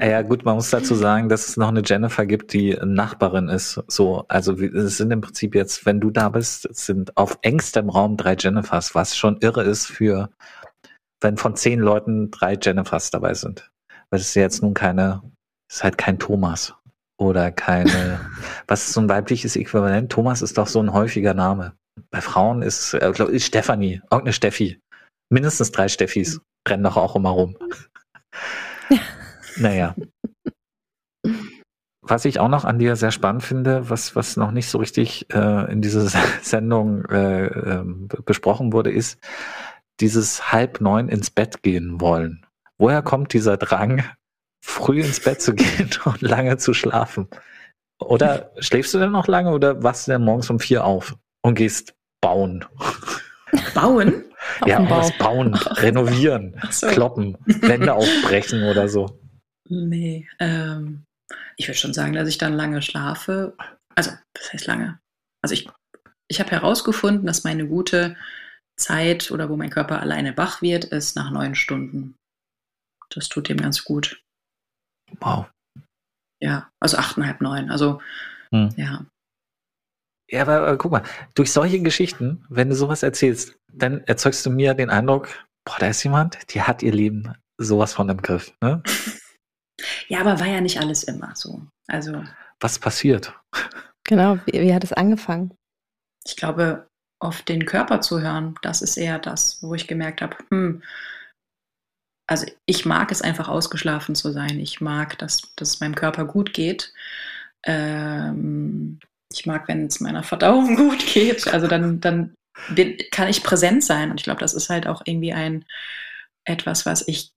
Ja, gut, man muss dazu sagen, dass es noch eine Jennifer gibt, die Nachbarin ist. So, also es sind im Prinzip jetzt, wenn du da bist, es sind auf engstem Raum drei Jennifers, was schon irre ist für, wenn von zehn Leuten drei Jennifers dabei sind. Weil es ist jetzt nun keine, es ist halt kein Thomas oder keine, was ist so ein weibliches Äquivalent? Thomas ist doch so ein häufiger Name. Bei Frauen ist, äh, glaub, ist Stefanie, irgendeine Steffi. Mindestens drei Steffis rennen doch auch immer rum. naja. Was ich auch noch an dir sehr spannend finde, was, was noch nicht so richtig äh, in dieser Sendung äh, äh, besprochen wurde, ist dieses halb neun ins Bett gehen wollen. Woher kommt dieser Drang, früh ins Bett zu gehen und lange zu schlafen? Oder schläfst du denn noch lange oder wachst du denn morgens um vier auf und gehst bauen? Bauen? ja, was bauen, renovieren, so. kloppen, Wände aufbrechen oder so. Nee, ähm, ich würde schon sagen, dass ich dann lange schlafe. Also, was heißt lange? Also ich, ich habe herausgefunden, dass meine gute Zeit oder wo mein Körper alleine wach wird, ist nach neun Stunden. Das tut dem ganz gut. Wow. Ja, also achteinhalb, neun. Also, Hm. ja. Ja, aber äh, guck mal, durch solche Geschichten, wenn du sowas erzählst, dann erzeugst du mir den Eindruck, boah, da ist jemand, die hat ihr Leben sowas von im Griff. Ne? Ja, aber war ja nicht alles immer so. Also, Was passiert? Genau, wie, wie hat es angefangen? ich glaube, auf den Körper zu hören, das ist eher das, wo ich gemerkt habe, hm, also ich mag es einfach ausgeschlafen zu sein. Ich mag, dass, dass es meinem Körper gut geht. Ähm, ich mag, wenn es meiner Verdauung gut geht. Also dann, dann bin, kann ich präsent sein. Und ich glaube, das ist halt auch irgendwie ein etwas, was ich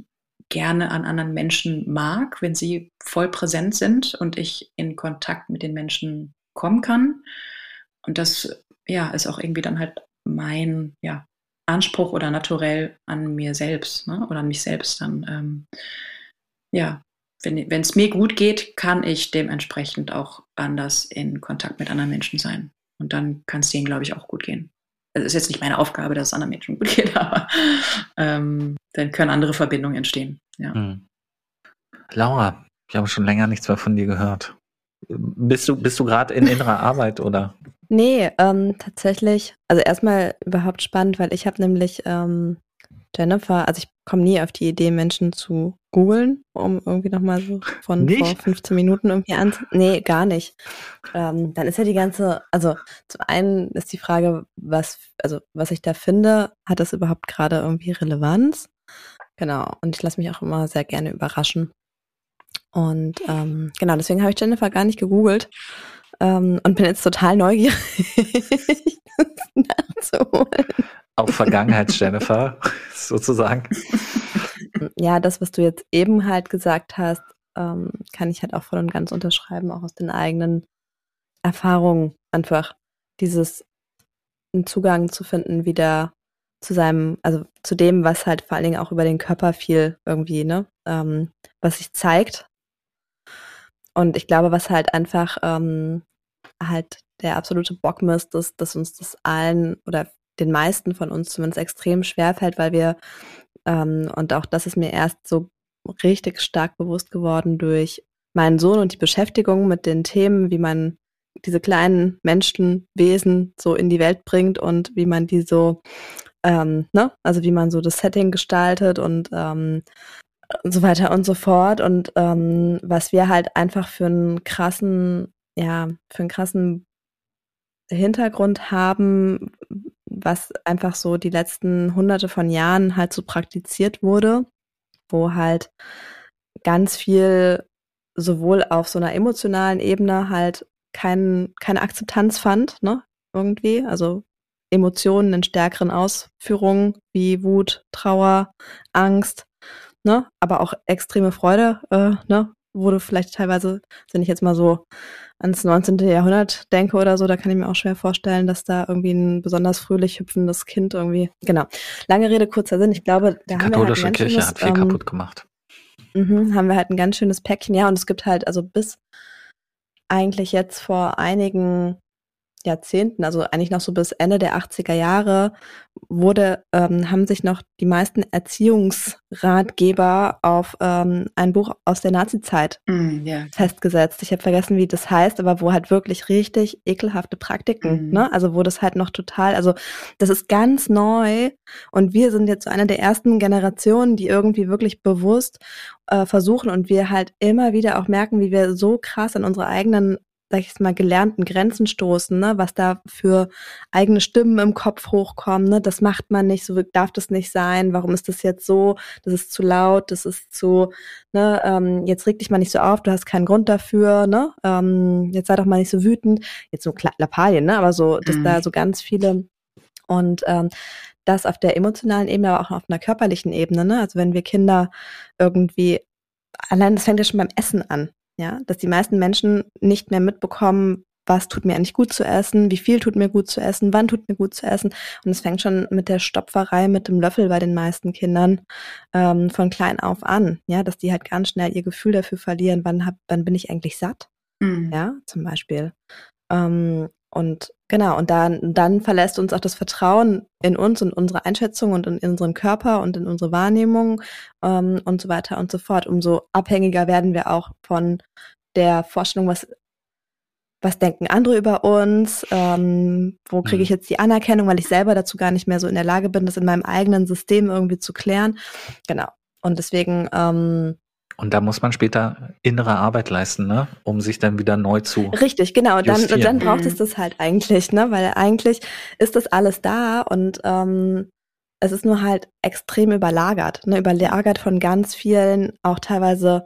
gerne an anderen Menschen mag, wenn sie voll präsent sind und ich in Kontakt mit den Menschen kommen kann. Und das ja, ist auch irgendwie dann halt mein ja, Anspruch oder naturell an mir selbst ne? oder an mich selbst dann. Ähm, ja, wenn es mir gut geht, kann ich dementsprechend auch anders in Kontakt mit anderen Menschen sein. Und dann kann es denen, glaube ich, auch gut gehen. Es ist jetzt nicht meine Aufgabe, dass es anderen Menschen gut geht, aber ähm, dann können andere Verbindungen entstehen. Ja. Hm. Laura, ich habe schon länger nichts mehr von dir gehört. Bist du, bist du gerade in innerer Arbeit oder? Nee, ähm, tatsächlich, also erstmal überhaupt spannend, weil ich habe nämlich ähm, Jennifer, also ich komme nie auf die Idee, Menschen zu googeln, um irgendwie nochmal so von Nicht? vor 15 Minuten irgendwie an. Nee, gar nicht. Ähm, dann ist ja die ganze, also zum einen ist die Frage, was, also was ich da finde, hat das überhaupt gerade irgendwie Relevanz? Genau, und ich lasse mich auch immer sehr gerne überraschen. Und ähm, genau, deswegen habe ich Jennifer gar nicht gegoogelt ähm, und bin jetzt total neugierig, das nachzuholen. Auf Vergangenheits-Jennifer, sozusagen. Ja, das, was du jetzt eben halt gesagt hast, ähm, kann ich halt auch voll und ganz unterschreiben, auch aus den eigenen Erfahrungen. Einfach dieses einen Zugang zu finden, wieder zu seinem, also zu dem, was halt vor allen Dingen auch über den Körper viel irgendwie, ne, ähm, was sich zeigt. Und ich glaube, was halt einfach ähm, halt der absolute Bockmist ist, dass uns das allen oder den meisten von uns zumindest extrem schwer fällt, weil wir, ähm, und auch das ist mir erst so richtig stark bewusst geworden durch meinen Sohn und die Beschäftigung mit den Themen, wie man diese kleinen Menschenwesen so in die Welt bringt und wie man die so, ähm, ne, also wie man so das Setting gestaltet und ähm, und so weiter und so fort. Und ähm, was wir halt einfach für einen krassen, ja, für einen krassen Hintergrund haben, was einfach so die letzten hunderte von Jahren halt so praktiziert wurde, wo halt ganz viel sowohl auf so einer emotionalen Ebene halt kein, keine Akzeptanz fand, ne, irgendwie, also Emotionen in stärkeren Ausführungen wie Wut, Trauer, Angst, ne, aber auch extreme Freude, äh, ne, wurde vielleicht teilweise, wenn ich jetzt mal so ans 19. Jahrhundert denke oder so, da kann ich mir auch schwer vorstellen, dass da irgendwie ein besonders fröhlich hüpfendes Kind irgendwie, genau. Lange Rede, kurzer Sinn. Ich glaube, da Die haben wir halt Kirche schönes, hat viel ähm, kaputt gemacht. Mhm, haben wir halt ein ganz schönes Päckchen. Ja, und es gibt halt, also bis eigentlich jetzt vor einigen Jahrzehnten, also eigentlich noch so bis Ende der 80er Jahre, wurde, ähm, haben sich noch die meisten Erziehungsratgeber auf ähm, ein Buch aus der Nazi-Zeit Mm, ja. festgesetzt. Ich habe vergessen, wie das heißt, aber wo halt wirklich richtig ekelhafte Praktiken, Mhm. ne? Also wo das halt noch total, also das ist ganz neu und wir sind jetzt so eine der ersten Generationen, die irgendwie wirklich bewusst äh, versuchen und wir halt immer wieder auch merken, wie wir so krass an unsere eigenen sag ich mal, gelernten Grenzen stoßen, ne? was da für eigene Stimmen im Kopf hochkommen, ne? das macht man nicht, so darf das nicht sein, warum ist das jetzt so, das ist zu laut, das ist zu, ne, ähm, jetzt reg dich mal nicht so auf, du hast keinen Grund dafür, ne, ähm, jetzt sei doch mal nicht so wütend, jetzt so Lappalien, ne, aber so, dass Mhm. da so ganz viele und ähm, das auf der emotionalen Ebene, aber auch auf einer körperlichen Ebene, ne, also wenn wir Kinder irgendwie, allein das fängt ja schon beim Essen an, ja, dass die meisten Menschen nicht mehr mitbekommen, was tut mir eigentlich gut zu essen, wie viel tut mir gut zu essen, wann tut mir gut zu essen. Und es fängt schon mit der Stopferei mit dem Löffel bei den meisten Kindern ähm, von klein auf an, ja, dass die halt ganz schnell ihr Gefühl dafür verlieren, wann hab, wann bin ich eigentlich satt, Mhm. ja, zum Beispiel. Ähm, und genau, und dann, dann verlässt uns auch das Vertrauen in uns und unsere Einschätzung und in, unseren Körper und in unsere Wahrnehmung ähm, und so weiter und so fort. Umso abhängiger werden wir auch von der Vorstellung, was, was denken andere über uns, ähm, wo kriege ich Mhm. jetzt die Anerkennung, weil ich selber dazu gar nicht mehr so in der Lage bin, das in meinem eigenen System irgendwie zu klären. Genau. Und deswegen, ähm, Und da muss man später innere Arbeit leisten, ne? um sich dann wieder neu zu. Richtig, genau. Dann, justieren. dann braucht Mhm. es das halt eigentlich, ne? Weil eigentlich ist das alles da und ähm, es ist nur halt extrem überlagert, ne? Überlagert von ganz vielen, auch teilweise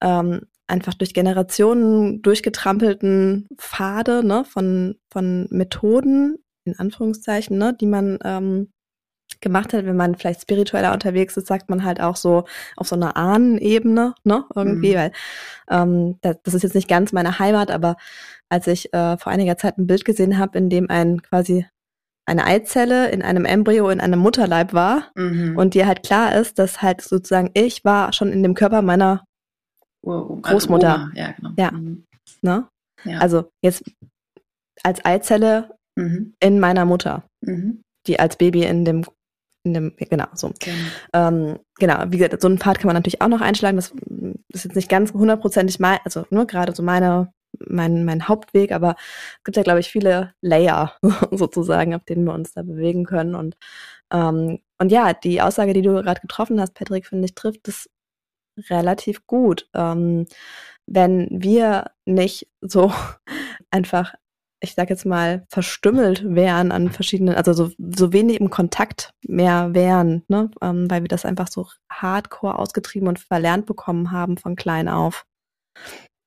ähm, einfach durch Generationen durchgetrampelten Pfade, ne? Von, von Methoden, in Anführungszeichen, ne? Die man ähm, gemacht hat, wenn man vielleicht spiritueller unterwegs ist, sagt man halt auch so auf so einer Ahnenebene, ne, irgendwie, Mhm. weil ähm, das, das ist jetzt nicht ganz meine Heimat, aber als ich äh, vor einiger Zeit ein Bild gesehen habe, in dem ein quasi eine Eizelle in einem Embryo in einem Mutterleib war Mhm. und dir halt klar ist, dass halt sozusagen ich war schon in dem Körper meiner, Ur- Großmutter. Also ja, genau. Ja. Mhm. ne, Ja. also jetzt als Eizelle Mhm. in meiner Mutter, Mhm. Die als Baby in dem, in dem, genau, so. Genau. Ähm, genau, wie gesagt, so einen Pfad kann man natürlich auch noch einschlagen. Das ist jetzt nicht ganz hundertprozentig mein, also nur gerade so meine, mein, mein Hauptweg, aber es gibt ja, glaube ich, viele Layer sozusagen, auf denen wir uns da bewegen können. Und, ähm, und ja, die Aussage, die du gerade getroffen hast, Patrick, finde ich, trifft das relativ gut. Ähm, wenn wir nicht so einfach ich sag jetzt mal, verstümmelt wären an verschiedenen, also so, so wenig im Kontakt mehr wären, ne? ähm, weil wir das einfach so hardcore ausgetrieben und verlernt bekommen haben von klein auf.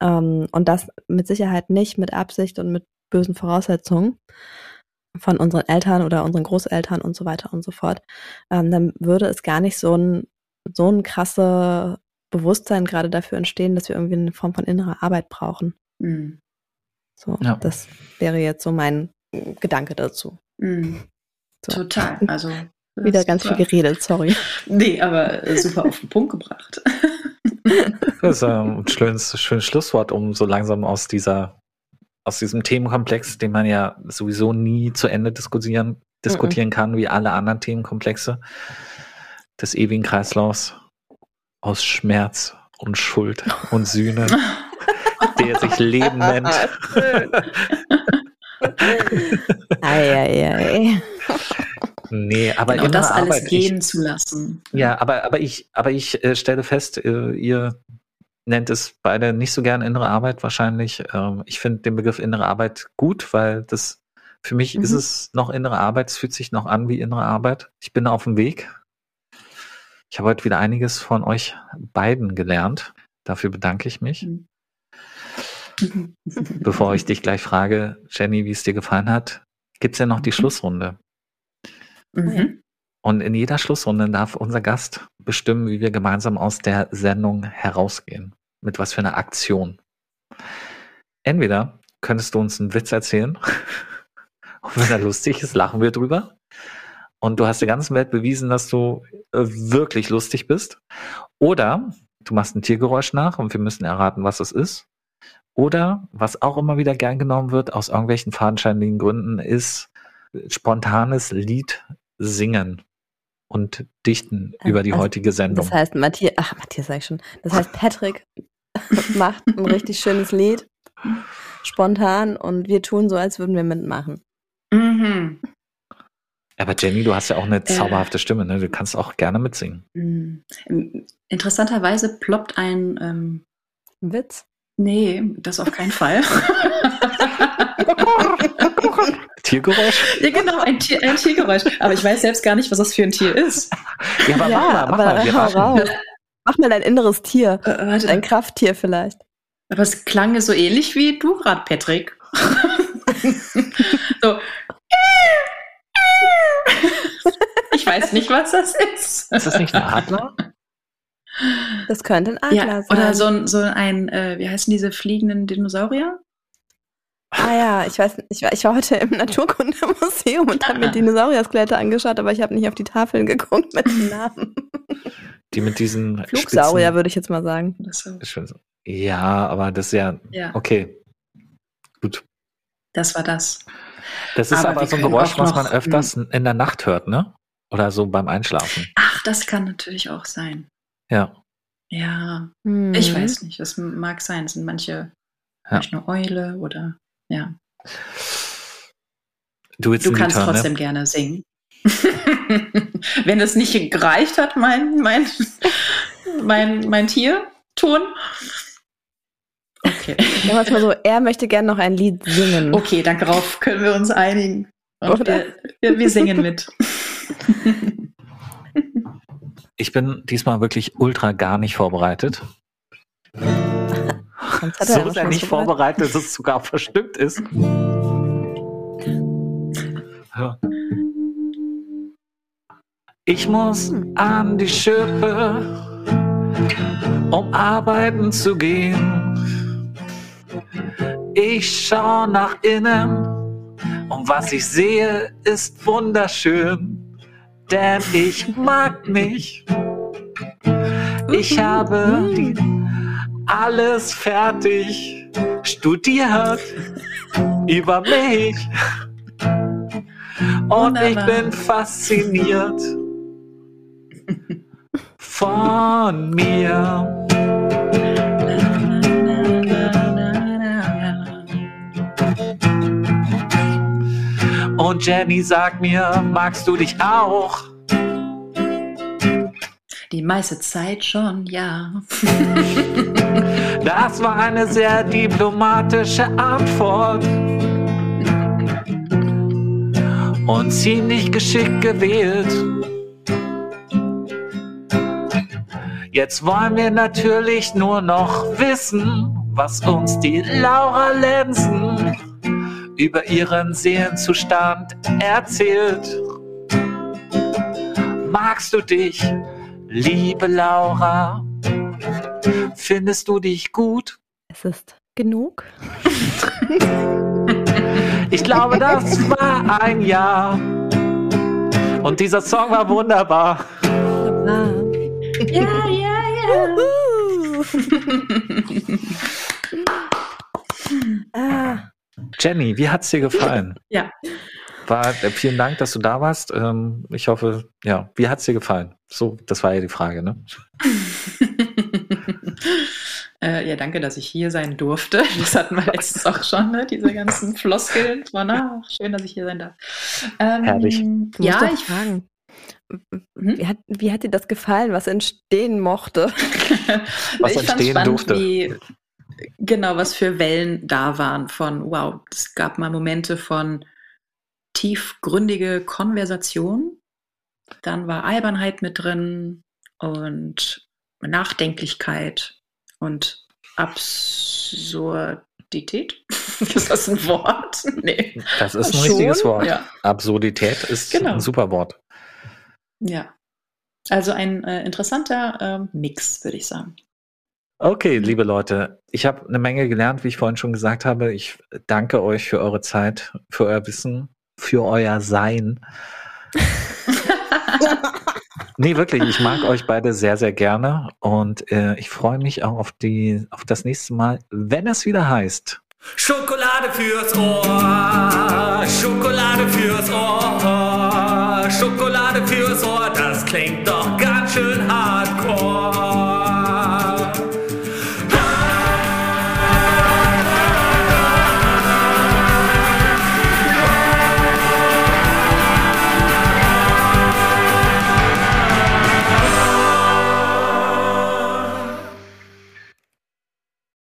Ähm, und das mit Sicherheit nicht mit Absicht und mit bösen Voraussetzungen von unseren Eltern oder unseren Großeltern und so weiter und so fort, ähm, dann würde es gar nicht so ein, so ein krasse Bewusstsein gerade dafür entstehen, dass wir irgendwie eine Form von innerer Arbeit brauchen. Mhm. So, Ja. das wäre jetzt so mein Gedanke dazu. Mhm. So. Total. Also Wieder ganz viel super. geredet, sorry. Nee, aber äh, super auf den Punkt gebracht. Das ist äh, ein schönes, schönes Schlusswort, um so langsam aus dieser, aus diesem Themenkomplex, den man ja sowieso nie zu Ende diskutieren, diskutieren kann, wie alle anderen Themenkomplexe des ewigen Kreislaufs aus Schmerz und Schuld und Sühne, der sich Leben nennt. Eieiei. Nee, aber genau das alles Arbeit, ich- gehen zu lassen. Ja, aber, aber ich, aber ich äh, stelle fest, äh, ihr nennt es beide nicht so gern innere Arbeit wahrscheinlich. Ähm, ich finde den Begriff innere Arbeit gut, weil das für mich ist Mhm. es noch innere Arbeit, es fühlt sich noch an wie innere Arbeit. Ich bin auf dem Weg. Ich habe heute wieder einiges von euch beiden gelernt. Dafür bedanke ich mich. Mhm. Bevor ich dich gleich frage, Jenny, wie es dir gefallen hat, gibt es ja noch die Mhm. Schlussrunde. Mhm. Und in jeder Schlussrunde darf unser Gast bestimmen, wie wir gemeinsam aus der Sendung herausgehen. Mit was für einer Aktion. Entweder könntest du uns einen Witz erzählen. Und wenn er lustig ist, lachen wir drüber. Und du hast der ganzen Welt bewiesen, dass du äh, wirklich lustig bist. Oder du machst ein Tiergeräusch nach und wir müssen erraten, was es ist. Oder, was auch immer wieder gern genommen wird, aus irgendwelchen fadenscheinigen Gründen, ist spontanes Lied singen und dichten Ähm, über die also, heutige Sendung. Das heißt, Matthias, ach, Matthias sag ich schon. Das heißt, Patrick macht ein richtig schönes Lied, spontan, und wir tun so, als würden wir mitmachen. Mhm. Aber Jenny, du hast ja auch eine Äh. zauberhafte Stimme, ne? Du kannst auch gerne mitsingen. Mhm. Interessanterweise ploppt ein ähm, Ein Witz? Nee, das auf keinen Fall. Tiergeräusch? ja, genau, ein, Tier, ein Tiergeräusch. Aber ich weiß selbst gar nicht, was das für ein Tier ist. Ja, aber mach mal, mach mal. Wir hau raten. raus. Mach mal dein inneres Tier. Äh, warte, Ein Krafttier vielleicht. aber es klang so ähnlich wie du gerade, Patrick. so. Ich weiß nicht, was das ist. Ist das nicht ein Adler? Das könnte ein Adler Ja, sein. oder so ein, so ein äh, wie heißen diese fliegenden Dinosaurier? Ah ja, ich weiß nicht. Ich war, ich war heute im Naturkundemuseum und habe mir Dinosaurier-Skelette angeschaut, aber ich habe nicht auf die Tafeln geguckt mit den Namen. Die mit diesen Flugsaurier, spitzen- würde ich jetzt mal sagen. So. Ja, aber das ist ja, Ja, okay. Gut. das war das. Das ist Aber aber, so ein Geräusch, was man öfters in der Nacht hört, ne? Oder so beim Einschlafen. Ach, das kann natürlich auch sein. Ja. Ja, Hm. ich weiß nicht. Das mag sein. Es sind manche, Ja. manche eine Eule oder ja. Du Du kannst hören, trotzdem ne? gerne singen. Wenn es nicht gereicht hat, mein, mein, mein, mein Tierton. Okay. Sagen wir es mal so, er möchte gerne noch ein Lied singen. Okay, darauf können wir uns einigen. Wir, wir, wir singen mit. Ich bin diesmal wirklich ultra gar nicht vorbereitet. Er So was sehr nicht vorbereitet. dass es sogar verstimmt ist. Ich muss an die Schippe, um arbeiten zu gehen. Ich schau nach innen und was ich sehe, ist wunderschön, denn ich mag mich. Ich habe alles fertig studiert über mich. Und ich bin fasziniert von mir. Und Jenny sagt mir, magst du dich auch? Die meiste Zeit schon, ja. Das war eine sehr diplomatische Antwort. Und ziemlich geschickt gewählt. Jetzt wollen wir natürlich nur noch wissen, was uns die Laura Lenzen über ihren Seelenzustand erzählt. Magst du dich, liebe Laura? Findest du dich gut? Es ist genug. Ich glaube, das war ein Jahr. Und dieser Song war wunderbar. Wunderbar. Ja, ja, ja. ah, Jenny, wie hat's dir gefallen? Ja. War, äh, vielen Dank, dass du da warst. Ähm, ich hoffe, ja, wie hat's dir gefallen? So, das war ja die Frage, ne? äh, ja, danke, dass ich hier sein durfte. Das hatten wir letztens auch schon, ne? diese ganzen Floskeln. Von, ah, schön, dass ich hier sein darf. Ähm, Herrlich. du Ja, ich fragen. Hm? Wie hat, wie hat dir das gefallen, was entstehen mochte? Was ich entstehen spannend, durfte. Wie, genau, was für Wellen da waren von, wow, es gab mal Momente von tiefgründige Konversation, dann war Albernheit mit drin und Nachdenklichkeit und Absurdität. Ist das ein Wort? Nee. Das ist ein Schon? richtiges Wort. Ja. Absurdität ist Genau. ein super Wort. ja. Also ein äh, interessanter ähm, Mix, würde ich sagen. Okay, liebe Leute, ich habe eine Menge gelernt, wie ich vorhin schon gesagt habe. Ich danke euch für eure Zeit, für euer Wissen, für euer Sein. Nee, wirklich, ich mag euch beide sehr, sehr gerne und äh, ich freue mich auch auf, die, auf das nächste Mal, wenn es wieder heißt. Schokolade fürs Ohr, Schokolade fürs Ohr, Schokolade fürs Ohr, das klingt doch